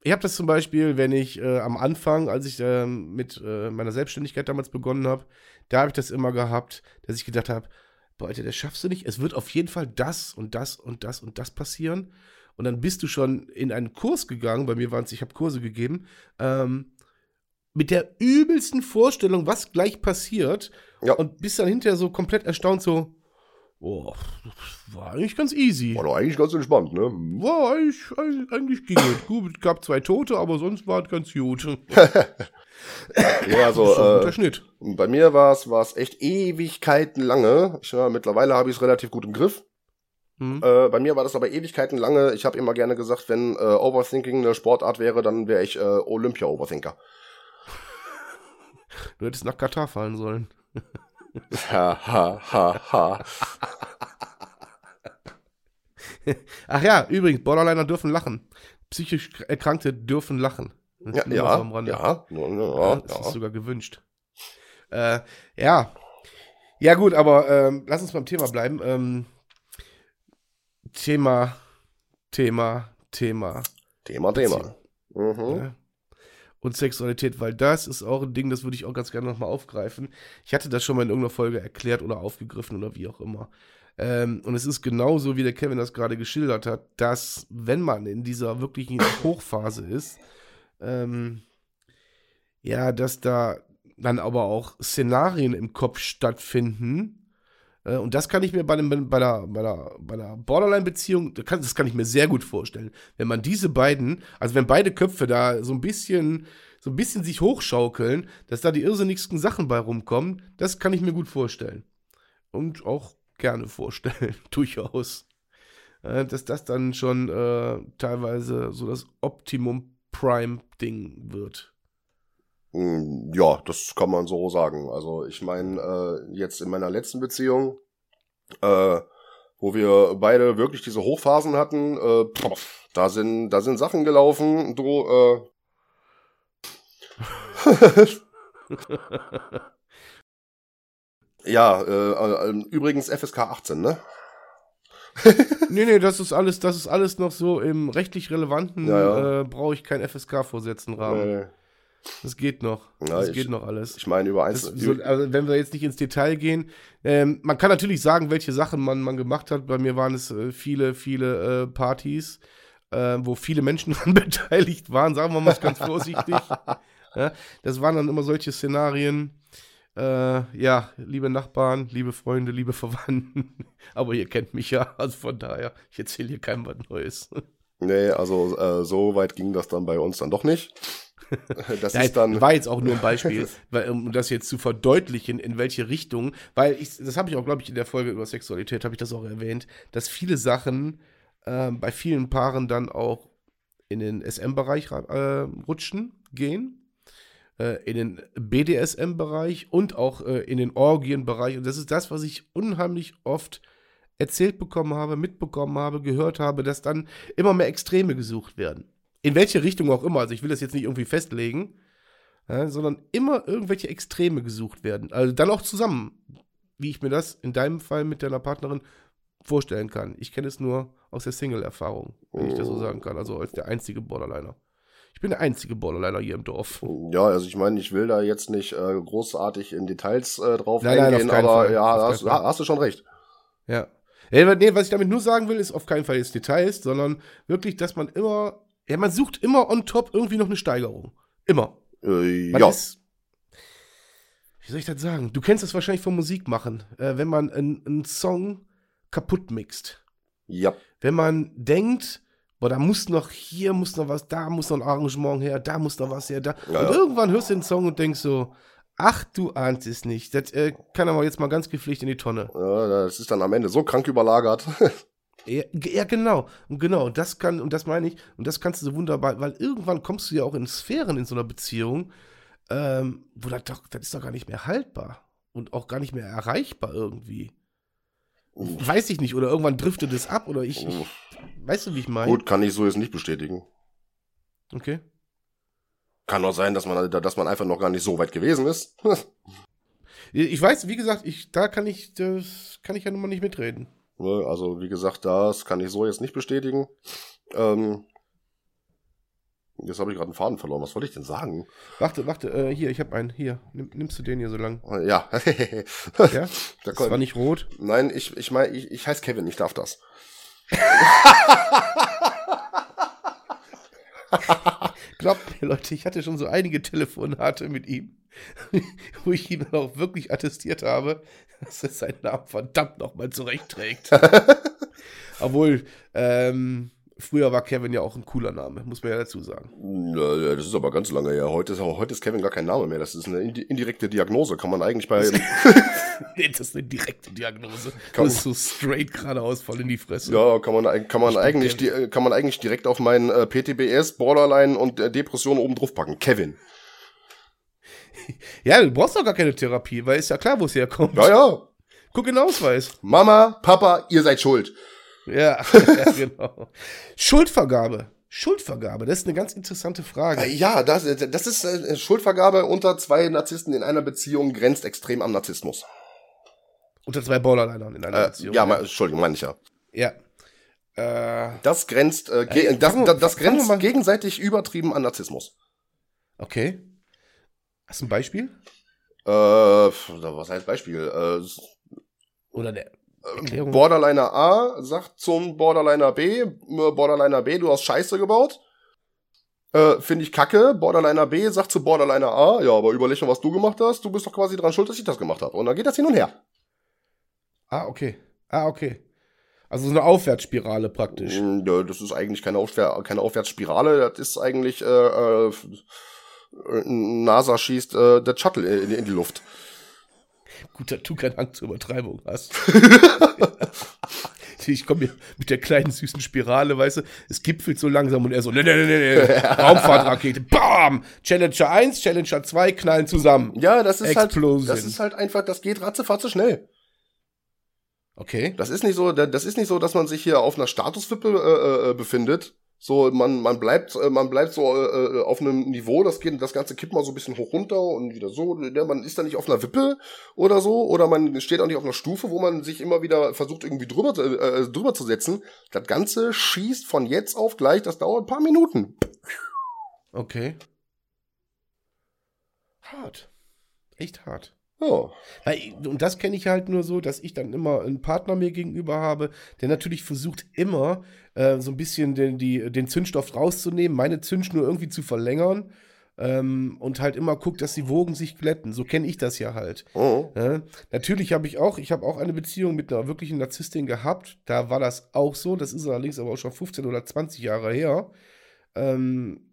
ich habe das zum Beispiel, wenn ich äh, am Anfang, als ich äh, mit meiner Selbstständigkeit damals begonnen habe, da habe ich das immer gehabt, dass ich gedacht habe, boah, Alter, das schaffst du nicht. Es wird auf jeden Fall das und das und das und das passieren. Und dann bist du schon in einen Kurs gegangen, bei mir waren es, ich habe Kurse gegeben, ähm, mit der übelsten Vorstellung, was gleich passiert. Ja. Und bist dann hinterher so komplett erstaunt, so, oh, war eigentlich ganz easy.
War doch eigentlich ganz entspannt, ne?
War eigentlich, eigentlich ging es. Gut, gab zwei Tote, aber sonst war es ganz gut. [LAUGHS]
ja, also, äh, Schnitt. bei mir war es echt Ewigkeiten lange. Ich, ja, mittlerweile habe ich es relativ gut im Griff. Mhm. Äh, bei mir war das aber Ewigkeiten lange. Ich habe immer gerne gesagt, wenn äh, Overthinking eine Sportart wäre, dann wäre ich äh, Olympia-Overthinker.
Du hättest nach Katar fallen sollen. [LAUGHS]
ha, ha, ha, ha.
Ach ja, übrigens, Borderliner dürfen lachen. Psychisch Erkrankte dürfen lachen.
Ja, ja, ja, ja,
ja, Das ist sogar gewünscht. Äh, ja. Ja, gut, aber ähm, lass uns beim Thema bleiben. Ähm, Thema, Thema, Thema.
Thema, Thema. Mhm.
Ja. Und Sexualität, weil das ist auch ein Ding, das würde ich auch ganz gerne nochmal aufgreifen. Ich hatte das schon mal in irgendeiner Folge erklärt oder aufgegriffen oder wie auch immer. Ähm, und es ist genauso, wie der Kevin das gerade geschildert hat, dass, wenn man in dieser wirklichen [COUGHS] Hochphase ist, ähm, ja, dass da dann aber auch Szenarien im Kopf stattfinden, und das kann ich mir bei, dem, bei der, bei der, bei der Borderline-Beziehung, das kann ich mir sehr gut vorstellen. Wenn man diese beiden, also wenn beide Köpfe da so ein bisschen, so ein bisschen sich hochschaukeln, dass da die irrsinnigsten Sachen bei rumkommen, das kann ich mir gut vorstellen. Und auch gerne vorstellen, [LAUGHS] durchaus. Äh, dass das dann schon äh, teilweise so das Optimum Prime-Ding wird.
Hm, ja, das kann man so sagen. Also ich meine, äh, jetzt in meiner letzten Beziehung, äh, wo wir beide wirklich diese Hochphasen hatten, äh, pff, da sind, da sind Sachen gelaufen, du, äh, [LAUGHS] ja, äh, äh, übrigens FSK 18, ne? [LAUGHS] [LAUGHS]
nee, nee, das ist alles, das ist alles noch so im rechtlich relevanten, ja, ja. Äh, brauche ich keinen FSK-Vorsätzenrahmen. Nee, nee. Das geht noch. Ja, das ich, geht noch alles.
Ich meine, über eins.
So, also wenn wir jetzt nicht ins Detail gehen, ähm, man kann natürlich sagen, welche Sachen man, man gemacht hat. Bei mir waren es äh, viele, viele äh, Partys, äh, wo viele Menschen [LAUGHS] dran beteiligt waren, sagen wir mal ganz vorsichtig. [LAUGHS] ja, das waren dann immer solche Szenarien. Äh, ja, liebe Nachbarn, liebe Freunde, liebe Verwandten. [LAUGHS] Aber ihr kennt mich ja, also von daher, ich erzähle hier keinem was Neues.
Nee, also äh, so weit ging das dann bei uns dann doch nicht. [LAUGHS]
Das Nein, ist dann war jetzt auch nur ein Beispiel, [LAUGHS] weil, um das jetzt zu verdeutlichen, in welche Richtung, weil ich, das habe ich auch, glaube ich, in der Folge über Sexualität, habe ich das auch erwähnt, dass viele Sachen äh, bei vielen Paaren dann auch in den SM-Bereich äh, rutschen, gehen, äh, in den BDSM-Bereich und auch äh, in den Orgien-Bereich. Und das ist das, was ich unheimlich oft erzählt bekommen habe, mitbekommen habe, gehört habe, dass dann immer mehr Extreme gesucht werden in welche Richtung auch immer, also ich will das jetzt nicht irgendwie festlegen, ja, sondern immer irgendwelche Extreme gesucht werden. Also dann auch zusammen, wie ich mir das in deinem Fall mit deiner Partnerin vorstellen kann. Ich kenne es nur aus der Single-Erfahrung, wenn ich das so sagen kann. Also als der einzige Borderliner. Ich bin der einzige Borderliner hier im Dorf.
Ja, also ich meine, ich will da jetzt nicht äh, großartig in Details äh, drauf
Nein, nein,
eingehen,
keinen
aber
Fall.
ja, hast, hast du schon recht.
Ja. ja. Nee, was ich damit nur sagen will, ist auf keinen Fall jetzt Details, sondern wirklich, dass man immer, ja, man sucht immer on top irgendwie noch eine Steigerung. Immer.
Äh,
Man
ja,
ist, wie soll ich das sagen? Du kennst das wahrscheinlich vom Musikmachen, äh, wenn man einen einen Song kaputt mixt.
ja.
Wenn man denkt, boah, da muss noch, hier muss noch was, da muss noch ein Arrangement her, da muss noch was her, da.
Ja,
und
ja.
irgendwann hörst du den Song und denkst so, ach, du ahnst es nicht. Das äh, kann aber jetzt mal ganz gepflegt in die Tonne.
Ja, das ist dann am Ende so krank überlagert. [LAUGHS]
Ja, ja, genau. Und genau, das kann, und das meine ich, und das kannst du so wunderbar, weil irgendwann kommst du ja auch in Sphären in so einer Beziehung, ähm, wo das doch, das ist doch gar nicht mehr haltbar und auch gar nicht mehr erreichbar irgendwie. Weiß ich nicht, oder irgendwann driftet es ab, oder ich, ich weißt du, wie ich meine?
Gut, kann ich so jetzt nicht bestätigen.
Okay.
Kann auch sein, dass man, dass man einfach noch gar nicht so weit gewesen ist. [LAUGHS]
Ich weiß, wie gesagt, ich, da kann ich, das kann ich ja nun mal nicht mitreden.
Ne, also, wie gesagt, das kann ich so jetzt nicht bestätigen. Ähm, jetzt habe ich gerade einen Faden verloren. Was wollte ich denn sagen?
Warte, warte, äh, hier, ich habe einen, hier, nimm, nimmst du den hier so lang?
Ja. [LAUGHS]
Ja?
Da
Das war nicht rot.
Nein, ich, ich meine, ich, ich heiße Kevin, ich darf das. [LAUGHS]
Glaubt mir, Leute, ich hatte schon so einige Telefonate mit ihm, [LAUGHS] wo ich ihn dann auch wirklich attestiert habe, dass er seinen Namen verdammt nochmal zurechtträgt. [LAUGHS] Obwohl, ähm, früher war Kevin ja auch ein cooler Name, muss man ja dazu sagen.
Ja, Das ist aber ganz lange her. Heute ist, heute ist Kevin gar kein Name mehr. Das ist eine indi- indirekte Diagnose. Kann man eigentlich bei. [LAUGHS]
Nee, das ist eine direkte Diagnose.
Komm.
Das ist so straight geradeaus voll in die Fresse.
Ja, kann man, kann man eigentlich, di- kann man eigentlich direkt auf meinen äh, PTBS, Borderline und äh, Depression oben drauf packen. Kevin. [LAUGHS]
Ja, du brauchst doch gar keine Therapie, weil ist ja klar, wo es herkommt.
Ja, ja.
Guck in den Ausweis.
Mama, Papa, ihr seid schuld.
Ja, [LAUGHS] ja genau. Schuldvergabe. Schuldvergabe, das ist eine ganz interessante Frage.
Äh, Ja, das, das ist äh, Schuldvergabe unter zwei Narzissten in einer Beziehung grenzt extrem am Narzissmus.
Unter zwei Borderlinern in einer
Äh,
Beziehung.
ja, mein, Entschuldigung, meine ich ja.
Ja. Äh,
Das grenzt, äh, ge
Äh,
das, das, das grenzt gegenseitig übertrieben an Narzissmus.
okay. Hast du ein Beispiel?
Äh, was heißt Beispiel? Äh,
Oder eine Erklärung?
Borderliner A sagt zum Borderliner B, äh, Borderliner B, du hast Scheiße gebaut. Äh, Finde ich kacke. Borderliner B sagt zu Borderliner A, ja, aber überleg mal, was du gemacht hast. Du bist doch quasi dran schuld, dass ich das gemacht habe. Und dann geht das hin und her.
ah, okay. Ah, okay. Also so eine Aufwärtsspirale praktisch.
Mm, ja, Das ist eigentlich keine, Aufwär keine Aufwärtsspirale. Das ist eigentlich, äh, äh, NASA schießt äh, der Shuttle in, in die Luft.
Gut, dass du keinen Hang zur Übertreibung hast. [LAUGHS] ich komme hier mit der kleinen süßen Spirale, weißt du, es gipfelt so langsam und er so, ne, ne, ne, ne, ne. [LAUGHS] Raumfahrtrakete, bam! Challenger 1, Challenger 2 knallen zusammen.
Ja, das ist
Explosion.
halt, das ist halt einfach, das geht ratzefatze schnell.
Okay.
Das ist nicht so, das ist nicht so, dass man sich hier auf einer Statuswippe äh, äh, befindet. So, man, man bleibt, äh, man bleibt so äh, äh, auf einem Niveau, das geht, das Ganze kippt mal so ein bisschen hoch runter und wieder so. Man ist da nicht auf einer Wippe oder so, oder man steht auch nicht auf einer Stufe, wo man sich immer wieder versucht, irgendwie drüber, zu- äh, drüber zu setzen. Das Ganze schießt von jetzt auf gleich, das dauert ein paar Minuten.
Okay. Hart. Echt hart.
Ja.
Weil, und das kenne ich halt nur so, dass ich dann immer einen Partner mir gegenüber habe, der natürlich versucht immer äh, so ein bisschen den, die, den Zündstoff rauszunehmen, meine Zündschnur irgendwie zu verlängern ähm, und halt immer guckt, dass die Wogen sich glätten. So kenne ich das ja halt.
Oh.
Ja, natürlich habe ich auch, ich habe auch eine Beziehung mit einer wirklichen Narzisstin gehabt. Da war das auch so. Das ist allerdings aber auch schon 15 oder 20 Jahre her. Ähm,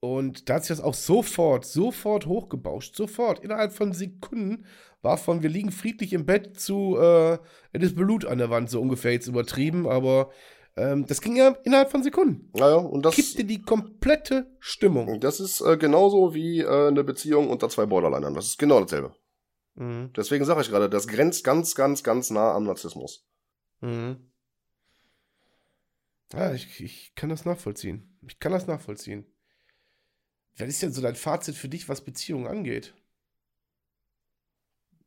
und da hat sich das auch sofort, sofort hochgebauscht. Sofort. Innerhalb von Sekunden war von wir liegen friedlich im Bett zu äh, es ist Blut an der Wand, so ungefähr jetzt übertrieben, aber ähm, das ging ja innerhalb von Sekunden.
Naja, und das,
Kippte die komplette Stimmung.
das ist äh, genauso wie äh, eine Beziehung unter zwei Borderlinern. Das ist genau dasselbe.
Mhm.
Deswegen sage ich gerade, das grenzt ganz, ganz, ganz nah am Narzissmus.
Mhm. Ja, ich, ich kann das nachvollziehen. Ich kann das nachvollziehen. Was ist denn so dein Fazit für dich, was Beziehungen angeht?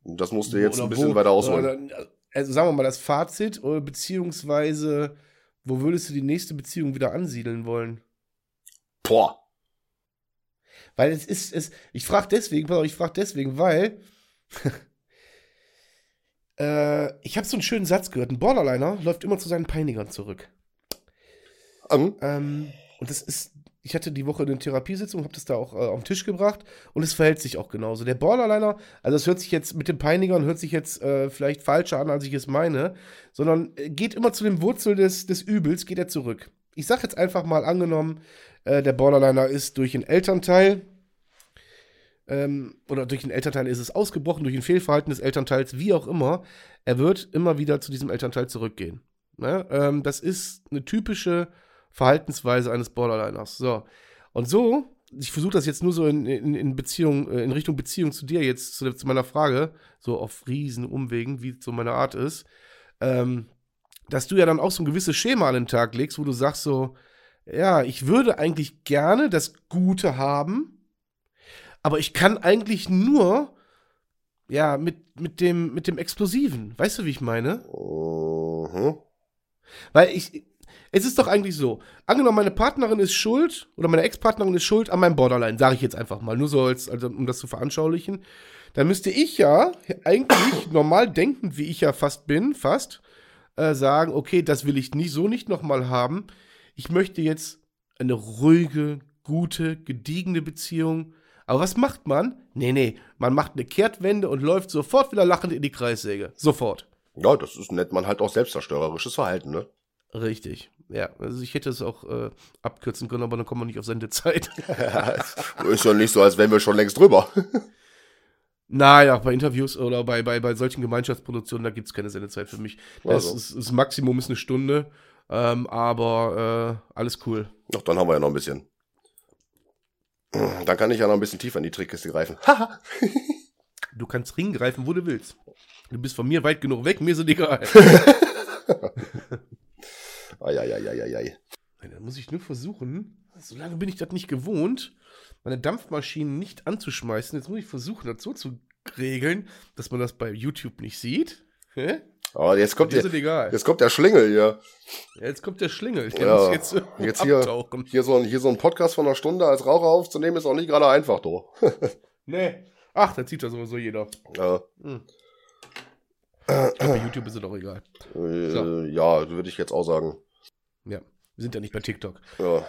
Das musst du jetzt
Oder
ein bisschen
wo-
weiter ausholen.
oder- also sagen wir mal, das Fazit, oder beziehungsweise, wo würdest du die nächste Beziehung wieder ansiedeln wollen?
Boah.
Weil es ist, es, ich frage deswegen, pass auf, ich frage deswegen, weil [LAUGHS] äh, ich habe so einen schönen Satz gehört. Ein Borderliner läuft immer zu seinen Peinigern zurück.
Ähm,
Ähm, und das ist, ich hatte die Woche eine Therapiesitzung, habe das da auch äh, auf den Tisch gebracht und es verhält sich auch genauso. Der Borderliner, also es hört sich jetzt mit den Peinigern, hört sich jetzt äh, vielleicht falscher an, als ich es meine, sondern äh, geht immer zu dem Wurzel des, des Übels, geht er zurück. Ich sage jetzt einfach mal angenommen, äh, der Borderliner ist durch einen Elternteil ähm, oder durch einen Elternteil ist es ausgebrochen, durch ein Fehlverhalten des Elternteils, wie auch immer, er wird immer wieder zu diesem Elternteil zurückgehen. Ne? Ähm, das ist eine typische Verhaltensweise eines Borderliners. So. Und so, ich versuche das jetzt nur so in, in, in Beziehung, äh, in Richtung Beziehung zu dir jetzt, zu, zu meiner Frage, so auf riesen Umwegen, wie so meine Art ist, ähm, dass du ja dann auch so ein gewisses Schema an den Tag legst, wo du sagst so, ja, ich würde eigentlich gerne das Gute haben, aber ich kann eigentlich nur, ja, mit, mit, dem, mit dem Explosiven. Weißt du, wie ich meine?
mhm.
Weil ich, es ist doch eigentlich so, angenommen, meine Partnerin ist schuld oder meine Ex-Partnerin ist schuld an meinem Borderline, sage ich jetzt einfach mal, nur so als, also, um das zu veranschaulichen, dann müsste ich ja eigentlich [COUGHS] normal denkend, wie ich ja fast bin, fast, äh, sagen, okay, das will ich nicht, so nicht nochmal haben. Ich möchte jetzt eine ruhige, gute, gediegene Beziehung. Aber was macht man? Nee, nee, man macht eine Kehrtwende und läuft sofort wieder lachend in die Kreissäge. Sofort.
Ja, das ist nennt man halt auch selbstzerstörerisches Verhalten, ne?
Richtig. Ja, also ich hätte es auch äh, abkürzen können, aber dann kommen wir nicht auf Sendezeit. [LAUGHS]
ist ja nicht so, als wären wir schon längst drüber.
naja, bei Interviews oder bei, bei, bei solchen Gemeinschaftsproduktionen, da gibt es keine Sendezeit für mich. Das,
Also.
ist, das Maximum ist eine Stunde, ähm, aber äh, alles cool.
Doch, dann haben wir ja noch ein bisschen. Dann kann ich ja noch ein bisschen tiefer in die Trickkiste greifen. Haha. [LAUGHS]
Du kannst ringreifen, wo du willst. Du bist von mir weit genug weg, mir ist es egal. [LAUGHS]
Eieieiei.
Dann muss ich nur versuchen, so lange bin ich das nicht gewohnt, meine Dampfmaschinen nicht anzuschmeißen. Jetzt muss ich versuchen, das so zu regeln, dass man das bei YouTube nicht sieht. Hä?
Aber jetzt kommt, der,
ist es egal.
jetzt kommt der Schlingel hier.
Ja, jetzt kommt der Schlingel. Der
Ja,
muss jetzt, äh,
jetzt hier-. Hier so, ein, hier so ein Podcast von einer Stunde als Raucher aufzunehmen, ist auch nicht gerade einfach, du. [LAUGHS]
Nee. Ach, da zieht das sowieso jeder.
Ja,
Ich glaub, bei [CLEARS THROAT] YouTube ist es doch egal.
äh,
So.
ja würde ich jetzt auch sagen.
Ja. Wir sind ja nicht bei TikTok.
Ja,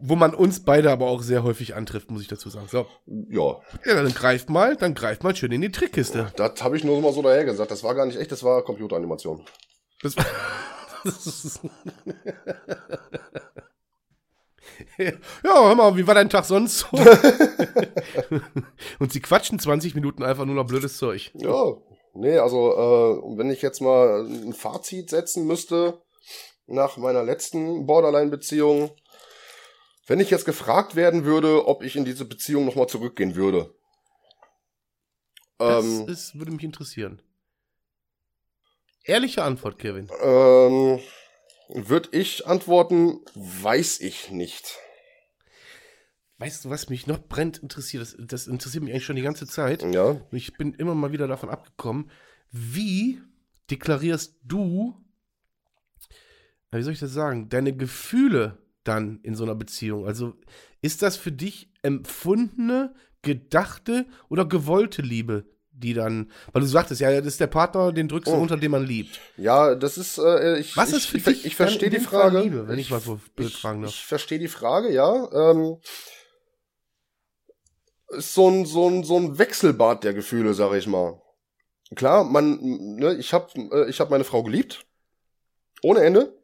Wo man uns beide aber auch sehr häufig antrifft, muss ich dazu sagen. So.
ja.
Ja, dann greift mal, dann greift mal schön in die Trickkiste.
das habe ich nur mal so daher gesagt. Das war gar nicht echt, das war Computeranimation.
Das, [LAUGHS] das ist, [LAUGHS] ja, hör mal, wie war dein Tag sonst so? [LAUGHS] Und sie quatschen 20 Minuten einfach nur noch blödes Zeug.
Ja, nee, also äh, wenn ich jetzt mal ein Fazit setzen müsste nach meiner letzten Borderline-Beziehung, wenn ich jetzt gefragt werden würde, ob ich in diese Beziehung nochmal zurückgehen würde.
Das
Ähm,
ist, würde mich interessieren. Ehrliche Antwort, Kevin.
ähm, würde ich antworten, weiß ich nicht.
Weißt du, was mich noch brennt interessiert? Das, das interessiert mich eigentlich schon die ganze Zeit.
Ja,
Und ich bin immer mal wieder davon abgekommen. Wie deklarierst du, wie soll ich das sagen, deine Gefühle dann in so einer Beziehung? Also ist das für dich empfundene, gedachte oder gewollte Liebe, die dann, weil du sagtest, ja, das ist der Partner, den drückst du
Oh.
unter, den man liebt.
ja, das ist, äh, ich,
Was
ich,
ist für
ich,
dich
ich
dann
verstehe die Frage.
Liebe, wenn ich mal so blöd
ich,
fragen darf?
Ich verstehe die Frage, ja. Ähm, ist so ein, so ein, so ein Wechselbad der Gefühle, sag ich mal. Klar, man, ne, ich habe äh, ich hab meine Frau geliebt. Ohne Ende.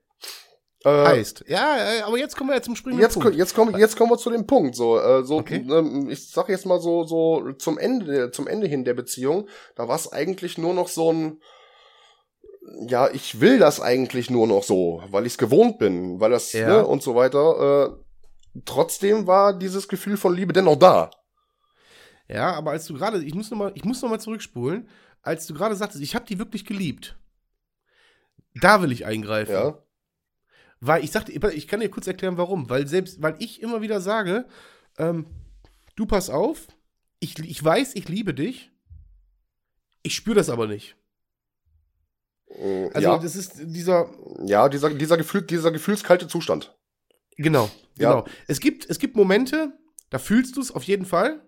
Äh,
Heißt. Ja, äh, aber jetzt kommen wir jetzt zum springenden
Jetzt,
Punkt.
jetzt, kommen, jetzt kommen wir zu dem Punkt. So, äh, so
Okay.
ähm, ich sag jetzt mal so, so zum Ende, zum Ende hin der Beziehung, da war es eigentlich nur noch so ein, ja, ich will das eigentlich nur noch so, weil ich es gewohnt bin, weil das,
Ja.
ne, und so weiter. Äh, trotzdem war dieses Gefühl von Liebe dennoch da.
Ja, aber als du gerade, ich muss nochmal, ich muss noch mal zurückspulen, als du gerade sagtest, ich habe die wirklich geliebt. Da will ich eingreifen.
Ja.
Weil ich sagte, ich kann dir kurz erklären, warum. Weil selbst, weil ich immer wieder sage, ähm, du pass auf, ich, ich weiß, ich liebe dich, ich spüre das aber nicht.
Mm,
Also
ja,
das ist dieser,
ja dieser, dieser, Gefühl, dieser gefühlskalte Zustand.
genau,
Ja.
genau. Es gibt, es gibt Momente, da fühlst du es auf jeden Fall.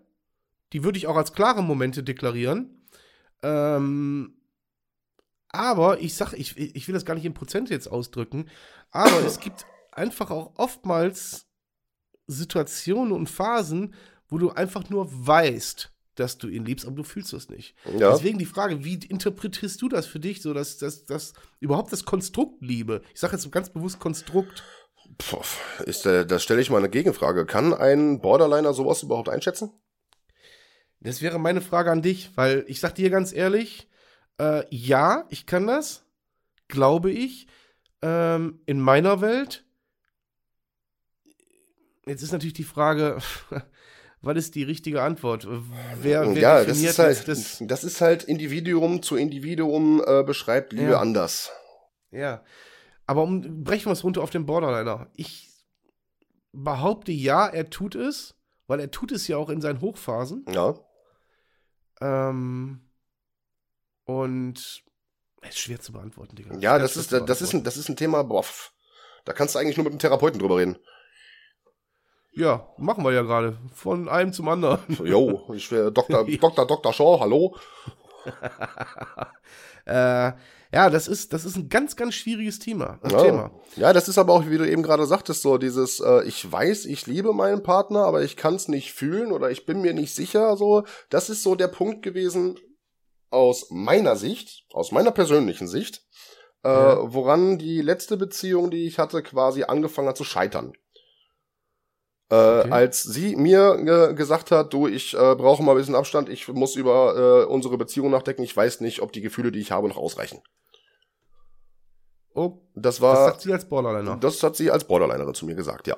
Die würde ich auch als klare Momente deklarieren. Ähm, aber ich sag, ich, ich will das gar nicht in Prozent jetzt ausdrücken, aber es gibt einfach auch oftmals Situationen und Phasen, wo du einfach nur weißt, dass du ihn liebst, aber du fühlst es nicht.
Ja.
Deswegen die Frage, wie interpretierst du das für dich, so dass das, überhaupt das Konstrukt Liebe? Ich sage jetzt ganz bewusst Konstrukt.
Puh, ist, äh, da stelle ich mal eine Gegenfrage. Kann ein Borderliner sowas überhaupt einschätzen?
Das wäre meine Frage an dich, weil ich sag dir ganz ehrlich, äh, ja, ich kann das, glaube ich, ähm, in meiner Welt. Jetzt ist natürlich die Frage, [LAUGHS] was ist die richtige Antwort? Wer, wer
ja, das ist, halt,
das?
das ist halt Individuum zu Individuum äh, beschreibt Liebe
Ja.
anders.
Ja. Aber um, brechen wir es runter auf den Borderliner. Ich behaupte ja, er tut es, weil er tut es ja auch in seinen Hochphasen.
Ja.
Ähm, und es ist schwer zu beantworten, Digga.
Ja, das ist, das ist, ein, das ist ein Thema, boah, pff, da kannst du eigentlich nur mit einem Therapeuten drüber reden.
Ja, machen wir ja gerade. Von einem zum anderen.
Yo, ich wäre Dr. Dr. Dr. Shaw, hallo. [LAUGHS]
äh, ja, das ist, das ist ein ganz, ganz schwieriges Thema.
Ja.
Thema.
ja, das ist aber auch, wie du eben gerade sagtest, so dieses, äh, ich weiß, ich liebe meinen Partner, aber ich kann es nicht fühlen oder ich bin mir nicht sicher, so, das ist so der Punkt gewesen aus meiner Sicht, aus meiner persönlichen Sicht, äh,
Ja.
woran die letzte Beziehung, die ich hatte, quasi angefangen hat zu scheitern. Äh,
Okay.
Als sie mir äh, gesagt hat, du, ich äh, brauche mal ein bisschen Abstand, ich muss über äh, unsere Beziehung nachdenken, ich weiß nicht, ob die Gefühle, die ich habe, noch ausreichen.
Oh,
Das
das
war,
sagt sie als Borderliner.
das hat sie als Borderlinerin zu mir gesagt, ja.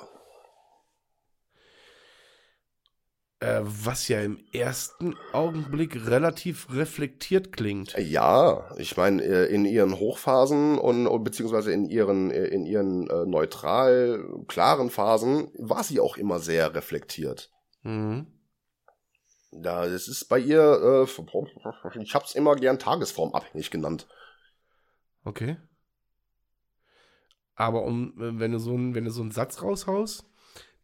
Äh, was ja im ersten Augenblick relativ reflektiert klingt.
Ja, ich meine, äh, in ihren Hochphasen und, und beziehungsweise in ihren, äh, in ihren äh, neutral klaren Phasen war sie auch immer sehr reflektiert.
Mhm.
Ja, es ist bei ihr, äh, ich hab's immer gern tagesformabhängig genannt.
Okay. Aber um, wenn du so einen, wenn du so einen Satz raushaust,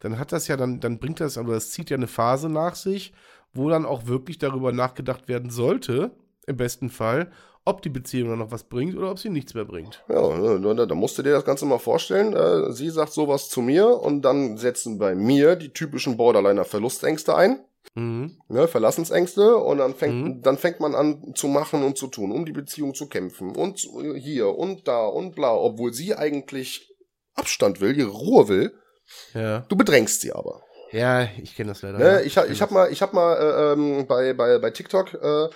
dann hat das ja, dann, dann bringt das, aber das zieht ja eine Phase nach sich, wo dann auch wirklich darüber nachgedacht werden sollte, im besten Fall, ob die Beziehung dann noch was bringt oder ob sie nichts mehr bringt.
Ja, ne, da, da musst du dir das Ganze mal vorstellen. Äh, sie sagt sowas zu mir und dann setzen bei mir die typischen Borderliner-Verlustängste ein.
Mhm.
ne, Verlassensängste und dann fängt,
Mhm.
dann fängt man an zu machen und zu tun, um die Beziehung zu kämpfen und hier und da und bla, obwohl sie eigentlich Abstand will, ihre Ruhe will.
Ja.
Du bedrängst sie aber.
Ja, ich kenne das leider.
Ne, ich ich
das.
habe mal, ich hab mal äh, ähm, bei, bei, bei TikTok äh,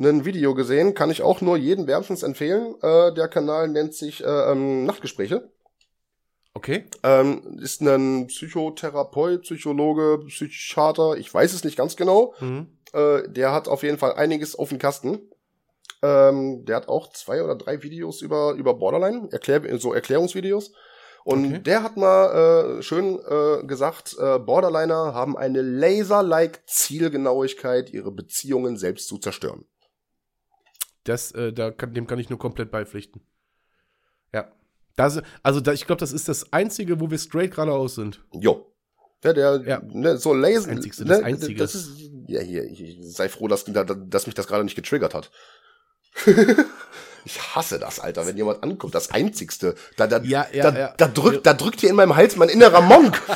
ein Video gesehen, kann ich auch nur jedem wärmstens empfehlen. Äh, der Kanal nennt sich äh, ähm, Nachtgespräche.
Okay.
Ähm, ist ein Psychotherapeut, Psychologe, Psychiater, ich weiß es nicht ganz genau.
Mhm.
Äh, der hat auf jeden Fall einiges auf dem Kasten. Ähm, der hat auch zwei oder drei Videos über, über Borderline, Erklär, so Erklärungsvideos. Und
Okay.
der hat mal äh, schön äh, gesagt, äh, Borderliner haben eine laser-like Zielgenauigkeit, ihre Beziehungen selbst zu zerstören.
Das, äh, da kann, dem kann ich nur komplett beipflichten. Ja. Das, also, da, ich glaube, das ist das Einzige, wo wir straight geradeaus sind.
Jo. Ja, der,
Ja.
Ne, so laser.
Das Einzigste,
ne,
das Einzige.
Das ist, ja, hier, ich, ich sei froh, dass, dass mich das gerade nicht getriggert hat. [LAUGHS] ich hasse das, Alter, wenn jemand ankommt. Das Einzigste. Da, da,
Ja, ja,
da,
ja.
da, drückt, da drückt hier in meinem Hals mein innerer Monk. [LAUGHS]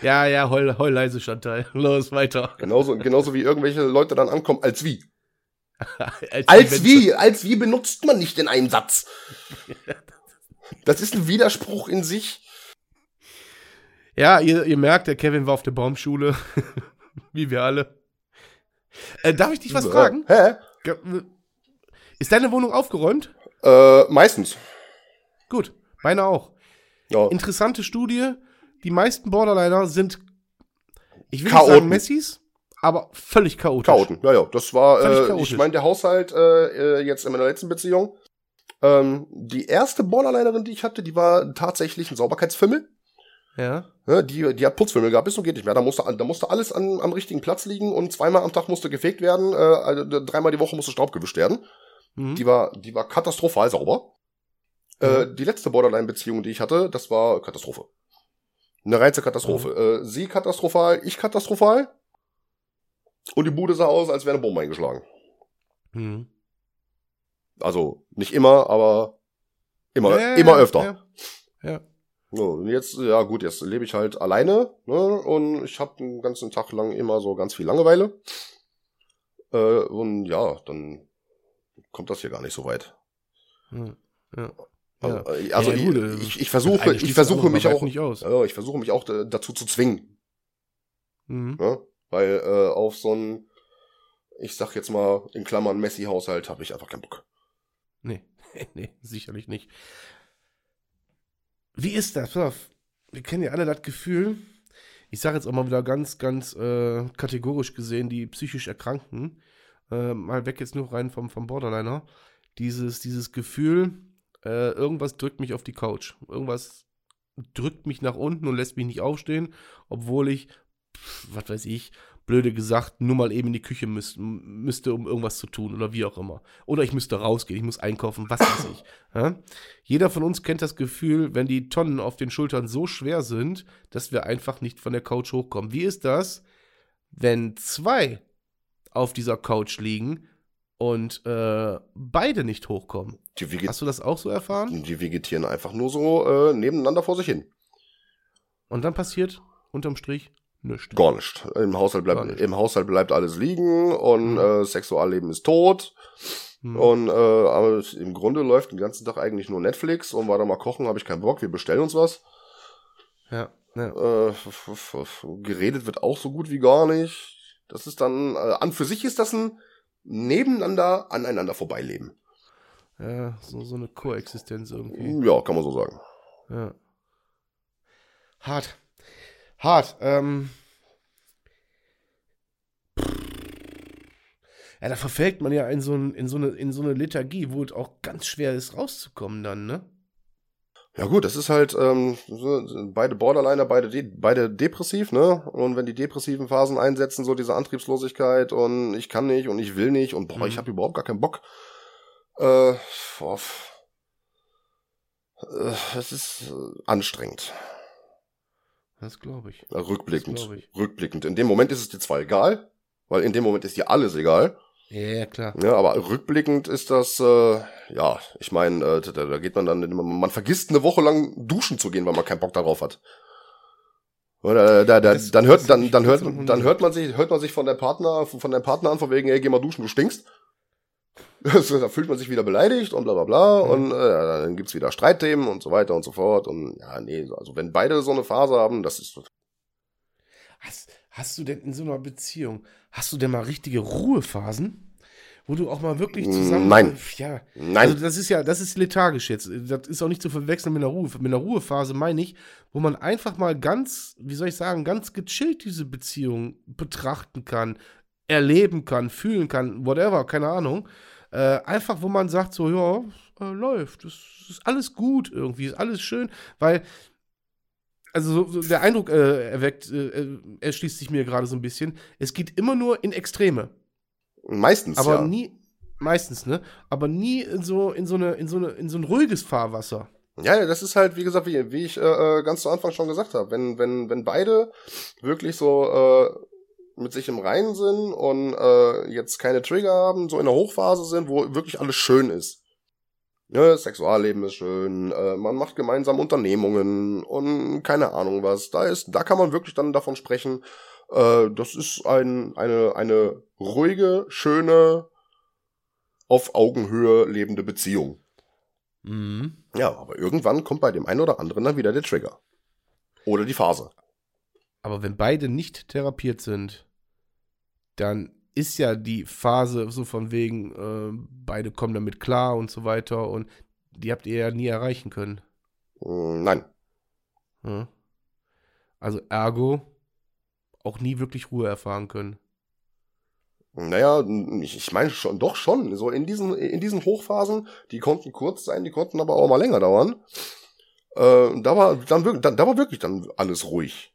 Ja, ja, heul, heul leise, Chantal. Los, weiter.
genauso, genauso wie irgendwelche Leute dann ankommen, als wie. [LAUGHS]
Als,
Als wie, als wie benutzt man nicht in einem Satz. [LAUGHS] Das ist ein Widerspruch in sich.
Ja, ihr, ihr merkt, der Kevin war auf der Baumschule. wie wir alle. Äh, darf ich dich was fragen?
Hä?
Ist deine Wohnung aufgeräumt?
Äh, meistens.
Gut, meine auch.
Ja.
Interessante Studie. Die meisten Borderliner sind, ich will nicht sagen Messis, aber völlig chaotisch.
Chaoten, ja, ja. Das war,
Völlig
äh,
chaotisch.
ich meine, der Haushalt äh, äh, jetzt in meiner letzten Beziehung. Ähm, die erste Borderlinerin, die ich hatte, die war tatsächlich ein Sauberkeitsfimmel.
Ja.
Ne, die, die hat Putzfimmel gehabt, bis so geht nicht mehr. Da musste, da musste alles an, am richtigen Platz liegen und zweimal am Tag musste gefegt werden, äh, also dreimal die Woche musste Staub gewischt werden.
Mhm.
Die war, die war katastrophal sauber. Äh, die letzte Borderline-Beziehung, die ich hatte, das war Katastrophe. Eine reinste Katastrophe. Äh, sie katastrophal, ich katastrophal. Und die Bude sah aus, als wäre eine Bombe eingeschlagen.
Mhm.
Also nicht immer, aber immer,
Ja,
immer öfter.
Ja. ja.
So, und jetzt, ja gut, jetzt lebe ich halt alleine, ne? Und ich habe den ganzen Tag lang immer so ganz viel Langeweile. Äh, und ja, dann kommt das hier gar nicht so weit.
Ja. ja.
Also,
Ja.
äh, also
Ja,
ich,
äh,
ich, ich versuche, ich versuche mich auch,
nicht aus.
ja, ich versuche mich auch äh, dazu zu zwingen,
Mhm.
Weil äh, auf so ein, ich sag jetzt mal in Klammern Messi-Haushalt habe ich einfach keinen Bock.
Nee, [LAUGHS] nee, sicherlich nicht. Wie ist das? Pass auf, wir kennen ja alle das Gefühl, ich sage jetzt auch mal wieder ganz, ganz äh, kategorisch gesehen, die psychisch Erkrankten, äh, mal weg jetzt nur rein vom, vom Borderliner, dieses, dieses Gefühl, äh, irgendwas drückt mich auf die Couch. Irgendwas drückt mich nach unten und lässt mich nicht aufstehen, obwohl ich, pf, was weiß ich, blöde gesagt, nur mal eben in die Küche müß, müsste, um irgendwas zu tun oder wie auch immer. Oder ich müsste rausgehen, ich muss einkaufen, was weiß ich. [CLEARS THROAT] Ja? Jeder von uns kennt das Gefühl, wenn die Tonnen auf den Schultern so schwer sind, dass wir einfach nicht von der Couch hochkommen. Wie ist das, wenn zwei auf dieser Couch liegen und äh, beide nicht hochkommen? Hast du das auch so erfahren?
die vegetieren einfach nur so äh, nebeneinander vor sich hin.
Und dann passiert unterm Strich nichts.
Gar nicht. Im Haushalt bleibt,
nicht.
im Haushalt bleibt alles liegen und
Mhm.
äh, Sexualleben ist tot.
Hm.
Und äh, aber im Grunde läuft den ganzen Tag eigentlich nur Netflix und weiter mal kochen, habe ich keinen Bock, wir bestellen uns was.
Ja, ja.
Äh, geredet wird auch so gut wie gar nicht. Das ist dann, äh, an für sich ist das ein nebeneinander, aneinander vorbeileben.
ja so, so eine Koexistenz irgendwie.
Ja, kann man so sagen.
Ja. Hart. Hart. Ähm. Ja, da verfällt man ja in so, ein, in, so eine, in so eine Lethargie, wo es auch ganz schwer ist, rauszukommen dann, ne?
Ja gut, das ist halt ähm, beide Borderliner, beide, de beide depressiv, ne? Und wenn die depressiven Phasen einsetzen, so diese Antriebslosigkeit und ich kann nicht und ich will nicht und boah,
Mhm.
ich habe überhaupt gar keinen Bock. Äh, boah, äh, es ist äh, anstrengend.
Das glaube ich.
Rückblickend.
Glaub ich.
Rückblickend. In dem Moment ist es dir zwar egal, weil in dem Moment ist dir alles egal.
Ja, klar.
Ja, aber rückblickend ist das, äh, ja, ich meine, äh, da, da geht man dann, man vergisst eine Woche lang duschen zu gehen, weil man keinen Bock darauf hat. Oder da, da,
Das-
dann hört, dann, dann hört, dann hört man sich, hört man sich von der Partner, von der Partner an, von wegen, ey, geh mal duschen, du stinkst. [LAUGHS] Da fühlt man sich wieder beleidigt und bla bla bla
Mhm.
und äh, dann gibt's wieder Streitthemen und so weiter und so fort und ja, nee, also wenn beide so eine Phase haben, das ist
Hast, du denn in so einer Beziehung, hast du denn mal richtige Ruhephasen? Wo du auch mal wirklich zusammen.
Nein.
Ja.
nein,
Also das ist ja, das ist lethargisch jetzt. Das ist auch nicht zu verwechseln mit einer Ruhe. Mit einer Ruhephase meine ich, wo man einfach mal ganz, wie soll ich sagen, ganz gechillt diese Beziehung betrachten kann, erleben kann, fühlen kann, whatever, keine Ahnung. Äh, einfach, wo man sagt, so, ja, äh, läuft, es ist alles gut irgendwie, ist alles schön, weil, also so, so der Eindruck äh, erweckt, äh, erschließt sich mir gerade so ein bisschen, es geht immer nur in Extreme.
meistens
Aber
ja.
nie, meistens, ne? Aber nie in so, in so eine, in so eine, in so ein ruhiges Fahrwasser.
Ja, ja, das ist halt, wie gesagt, wie, wie ich äh, äh, ganz zu Anfang schon gesagt habe, wenn, wenn, wenn beide wirklich so äh, mit sich im Reinen sind und äh, jetzt keine Trigger haben, so in der Hochphase sind, wo wirklich alles schön ist. Ja, Sexualleben ist schön, äh, man macht gemeinsam Unternehmungen und keine Ahnung was. Da ist, da kann man wirklich dann davon sprechen. Äh, das ist ein, eine, eine ruhige, schöne, auf Augenhöhe lebende Beziehung.
Mhm.
Ja, aber irgendwann kommt bei dem einen oder anderen dann wieder der Trigger. Oder die Phase.
Aber wenn beide nicht therapiert sind, dann ist ja die Phase so von wegen, äh, beide kommen damit klar und so weiter und die habt ihr ja nie erreichen können.
Mm, Nein.
Ja. Also ergo auch nie wirklich Ruhe erfahren können.
Naja, ich ich meine schon, doch schon. So in diesen, in diesen Hochphasen, die konnten kurz sein, die konnten aber auch mal länger dauern. Äh, da war dann wirklich, da, da war wirklich dann alles ruhig.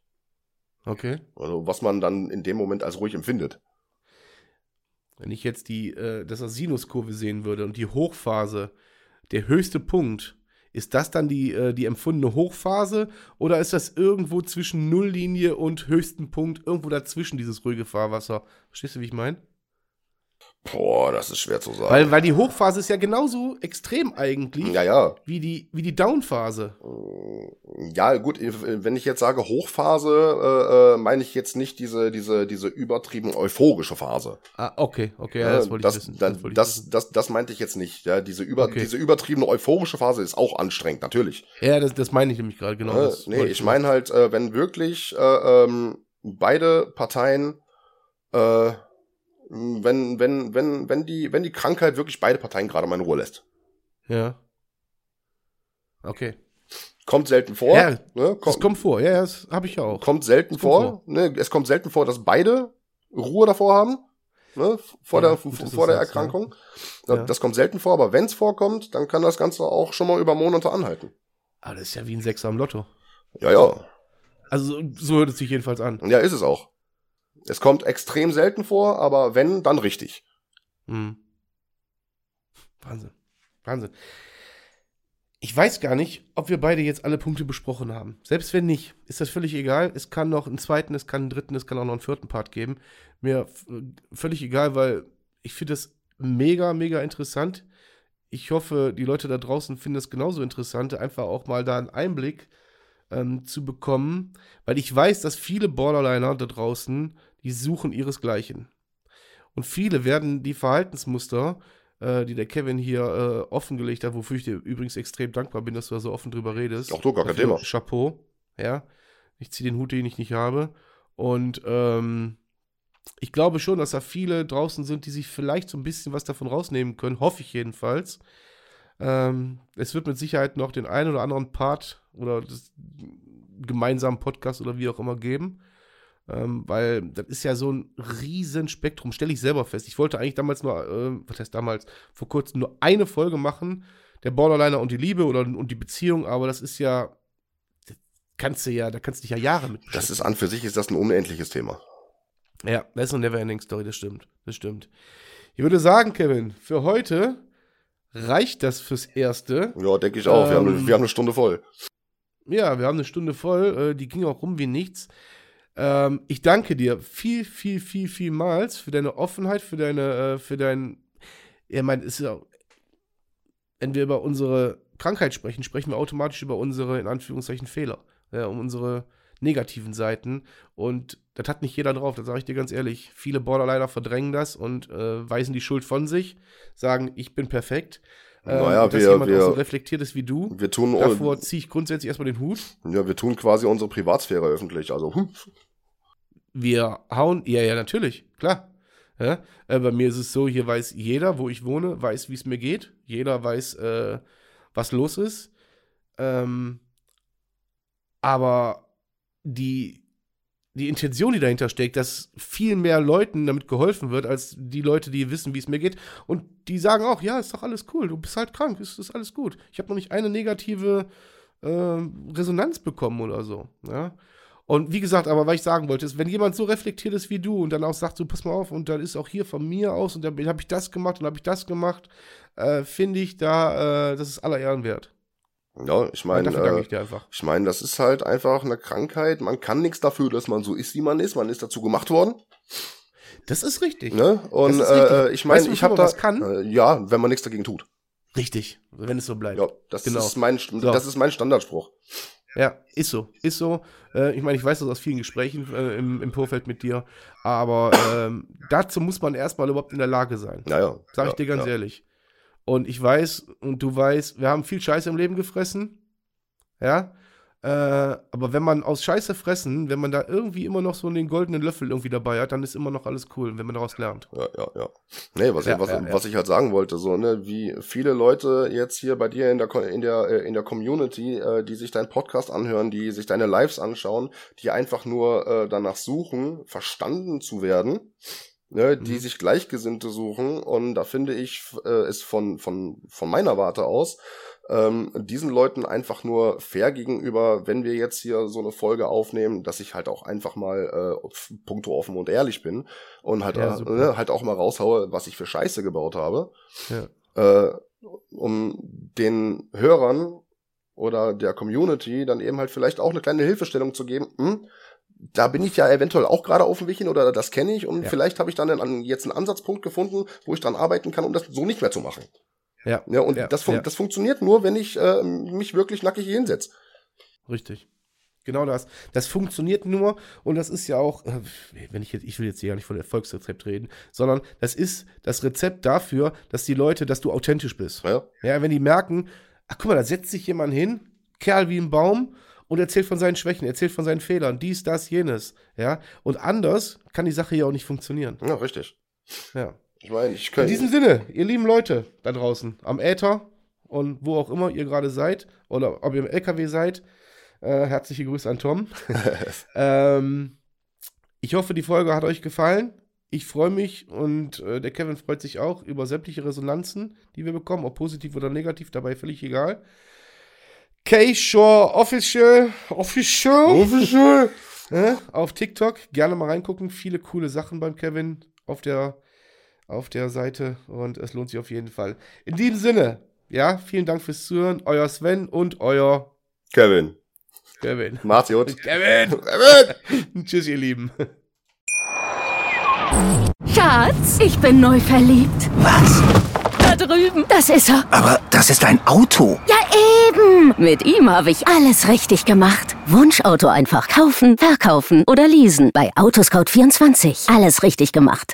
Okay.
Also was man dann in dem Moment als ruhig empfindet.
Wenn ich jetzt die, äh, das als Sinuskurve sehen würde und die Hochphase, der höchste Punkt, ist das dann die, äh, die empfundene Hochphase oder ist das irgendwo zwischen Nulllinie und höchsten Punkt, irgendwo dazwischen dieses ruhige Fahrwasser? Verstehst du, wie ich meine?
Boah, das ist schwer zu sagen.
Weil, weil die Hochphase ist ja genauso extrem eigentlich
ja, ja.
wie die, wie die Downphase.
Ja, gut, wenn ich jetzt sage Hochphase, äh, äh, meine ich jetzt nicht diese, diese, diese übertrieben euphorische Phase.
Ah, okay, okay, ja, das wollte
das,
ich wissen.
Das,
wollte ich
das,
wissen.
das, das meinte ich jetzt nicht. Ja, diese, über,
Okay.
diese übertriebene euphorische Phase ist auch anstrengend, natürlich.
Ja, das, das meine ich nämlich gerade, genau.
Äh,
das
nee, ich meine halt, äh, wenn wirklich äh, ähm, beide Parteien, äh, wenn, wenn, wenn, wenn die, wenn die Krankheit wirklich beide Parteien gerade mal in Ruhe lässt.
Ja. Okay.
Kommt selten vor.
Ja,
ne?
Das
kommt,
kommt vor, ja, das habe ich ja auch.
kommt selten
kommt
vor. Ne? Es kommt selten vor, dass beide Ruhe davor haben. Ne? Vor,
Ja,
der,
gut,
vor der
sagst, ja.
Erkrankung. Das, das kommt selten vor, aber wenn es vorkommt, dann kann das Ganze auch schon mal über Monate anhalten.
Aber das ist ja wie ein Sechser am Lotto.
Ja, ja.
Also so, so hört es sich jedenfalls an.
Ja, ist es auch. Es kommt extrem selten vor, aber wenn, dann richtig.
Hm. Wahnsinn. Wahnsinn. Ich weiß gar nicht, ob wir beide jetzt alle Punkte besprochen haben. Selbst wenn nicht, ist das völlig egal. Es kann noch einen zweiten, es kann einen dritten, es kann auch noch einen vierten Part geben. Mir f- völlig egal, weil ich finde das mega, mega interessant. Ich hoffe, die Leute da draußen finden es genauso interessant, einfach auch mal da einen Einblick ähm, zu bekommen, weil ich weiß, dass viele Borderliner da draußen, die suchen ihresgleichen. Und viele werden die Verhaltensmuster, äh, die der Kevin hier äh, offengelegt hat, wofür ich dir übrigens extrem dankbar bin, dass du da so offen drüber redest.
Auch du, gar kein Thema.
Chapeau. Ja. Ich ziehe den Hut, den ich nicht habe. Und ähm, ich glaube schon, dass da viele draußen sind, die sich vielleicht so ein bisschen was davon rausnehmen können. Hoffe ich jedenfalls. Ähm, es wird mit Sicherheit noch den einen oder anderen Part oder das gemeinsamen Podcast oder wie auch immer geben. Ähm, weil das ist ja so ein riesen Spektrum. Stelle ich selber fest. Ich wollte eigentlich damals nur, äh, was heißt damals, vor kurzem nur eine Folge machen, der Borderliner und die Liebe oder und die Beziehung, aber das ist ja, das kannst du ja, da kannst du dich ja Jahre mit
Das ist an für sich ist das ein unendliches Thema.
ja, das ist eine Neverending Story, das stimmt. Das stimmt. Ich würde sagen, Kevin, für heute reicht das fürs Erste.
Ja, denke ich auch. wir, haben,
Ähm,
wir haben eine Stunde voll.
Ja, wir haben eine Stunde voll, äh, die ging auch rum wie nichts. Ähm, ich danke dir viel, viel, viel, vielmals für deine Offenheit, für deine, äh, für dein, ja, mein, ist ja, wenn wir über unsere Krankheit sprechen, sprechen wir automatisch über unsere, in Anführungszeichen, Fehler, ja, um unsere negativen Seiten. Und das hat nicht jeder drauf, das sage ich dir ganz ehrlich. Viele Borderliner verdrängen das und äh, weisen die Schuld von sich, sagen, ich bin perfekt. Ähm,
Naja,
dass
wir-
jemand
wir-
so reflektiert ist wie du.
Wir tun,
Davor ziehe ich grundsätzlich erstmal den Hut.
ja, wir tun quasi unsere Privatsphäre öffentlich. Also, hm,
Wir hauen, ja, ja, natürlich, klar. Ja, äh, bei mir ist es so, hier weiß jeder, wo ich wohne, weiß, wie es mir geht. Jeder weiß, äh, was los ist. Ähm, aber die, die Intention, die dahinter steckt, dass viel mehr Leuten damit geholfen wird, als die Leute, die wissen, wie es mir geht. Und die sagen auch, ja, ist doch alles cool, du bist halt krank, ist, ist alles gut. Ich habe noch nicht eine negative ähm, Resonanz bekommen oder so. Ja? Und wie gesagt, aber was ich sagen wollte, ist, wenn jemand so reflektiert ist wie du und dann auch sagt, so pass mal auf, und dann ist auch hier von mir aus und dann habe ich das gemacht und habe ich das gemacht, äh, finde ich da, äh, das ist aller Ehren wert.
ja, ich meine, äh,
ich
meine, das ist halt einfach eine Krankheit. Man kann nichts dafür, dass man so ist, wie man ist. Man ist dazu gemacht worden.
Das ist richtig.
Ne? Und
richtig.
äh, ich meine,
Weißt du,
ich habe da? Äh, ja, wenn man nichts dagegen tut.
Richtig, wenn es so bleibt.
Ja, das
Genau.
ist mein, das ist mein Standardspruch.
Ja, ist so, ist so. Äh, ich meine, ich weiß das aus vielen Gesprächen äh, im, im Vorfeld mit dir, aber ähm, dazu muss man erstmal überhaupt in der Lage sein.
Naja.
Sag
ja,
ich dir ganz
ja.
ehrlich. Und ich weiß, und du weißt, wir haben viel Scheiße im Leben gefressen. Ja. Äh, aber wenn man aus Scheiße fressen, wenn man da irgendwie immer noch so den goldenen Löffel irgendwie dabei hat, dann ist immer noch alles cool, wenn man daraus lernt.
Ja, ja, ja. Nee, was,
Ja,
ich, was,
ja,
was ich halt sagen wollte, so, ne, wie viele Leute jetzt hier bei dir in der, in der, äh, in der Community, äh, die sich deinen Podcast anhören, die sich deine Lives anschauen, die einfach nur äh, danach suchen, verstanden zu werden, ne, die mhm. sich Gleichgesinnte suchen. Und da finde ich äh, es von, von, von meiner Warte aus ähm, diesen Leuten einfach nur fair gegenüber, wenn wir jetzt hier so eine Folge aufnehmen, dass ich halt auch einfach mal äh, punkto offen und ehrlich bin und halt, ja, äh, halt auch mal raushaue, was ich für Scheiße gebaut habe. Ja. Äh, um den Hörern oder der Community dann eben halt vielleicht auch eine kleine Hilfestellung zu geben. Hm, da bin ich ja eventuell auch gerade auf dem Weg hin oder das kenne ich und ja. vielleicht habe ich dann einen, jetzt einen Ansatzpunkt gefunden, wo ich dran arbeiten kann, um das so nicht mehr zu machen. Ja. Ja, und ja, das, fun ja. das funktioniert nur, wenn ich äh, mich wirklich nackig hinsetze.
Richtig. Genau das. Das funktioniert nur und das ist ja auch, äh, wenn ich jetzt, ich will jetzt hier gar nicht von Erfolgsrezept reden, sondern das ist das Rezept dafür, dass die Leute, dass du authentisch bist. Ja. Ja, wenn die merken, ach guck mal, da setzt sich jemand hin, Kerl wie ein Baum und erzählt von seinen Schwächen, erzählt von seinen Fehlern, dies, das, jenes. Ja. Und anders kann die Sache ja auch nicht funktionieren.
Ja, richtig.
Ja. Ich meine, ich kann. In diesem Sinne, ihr lieben Leute da draußen, am Äther und wo auch immer ihr gerade seid, oder ob ihr im LKW seid, äh, herzliche Grüße an Tom. [LAUGHS] ähm, ich hoffe, die Folge hat euch gefallen. Ich freue mich und äh, der Kevin freut sich auch über sämtliche Resonanzen, die wir bekommen, ob positiv oder negativ, dabei völlig egal. K-Shore Official, Official, Official. [LAUGHS] äh, auf TikTok, gerne mal reingucken. Viele coole Sachen beim Kevin auf der auf der Seite und es lohnt sich auf jeden Fall. In diesem Sinne, ja, vielen Dank fürs Zuhören. Euer Sven und euer
Kevin.
Kevin.
Macht's gut. [LAUGHS]
Kevin. Kevin. [LAUGHS] Tschüss, ihr Lieben.
Schatz, ich bin neu verliebt.
Was?
Da drüben. Das ist er.
Aber das ist ein Auto.
Ja, eben. Mit ihm habe ich alles richtig gemacht. Wunschauto einfach kaufen, verkaufen oder leasen. Bei Autoscout24. Alles richtig gemacht.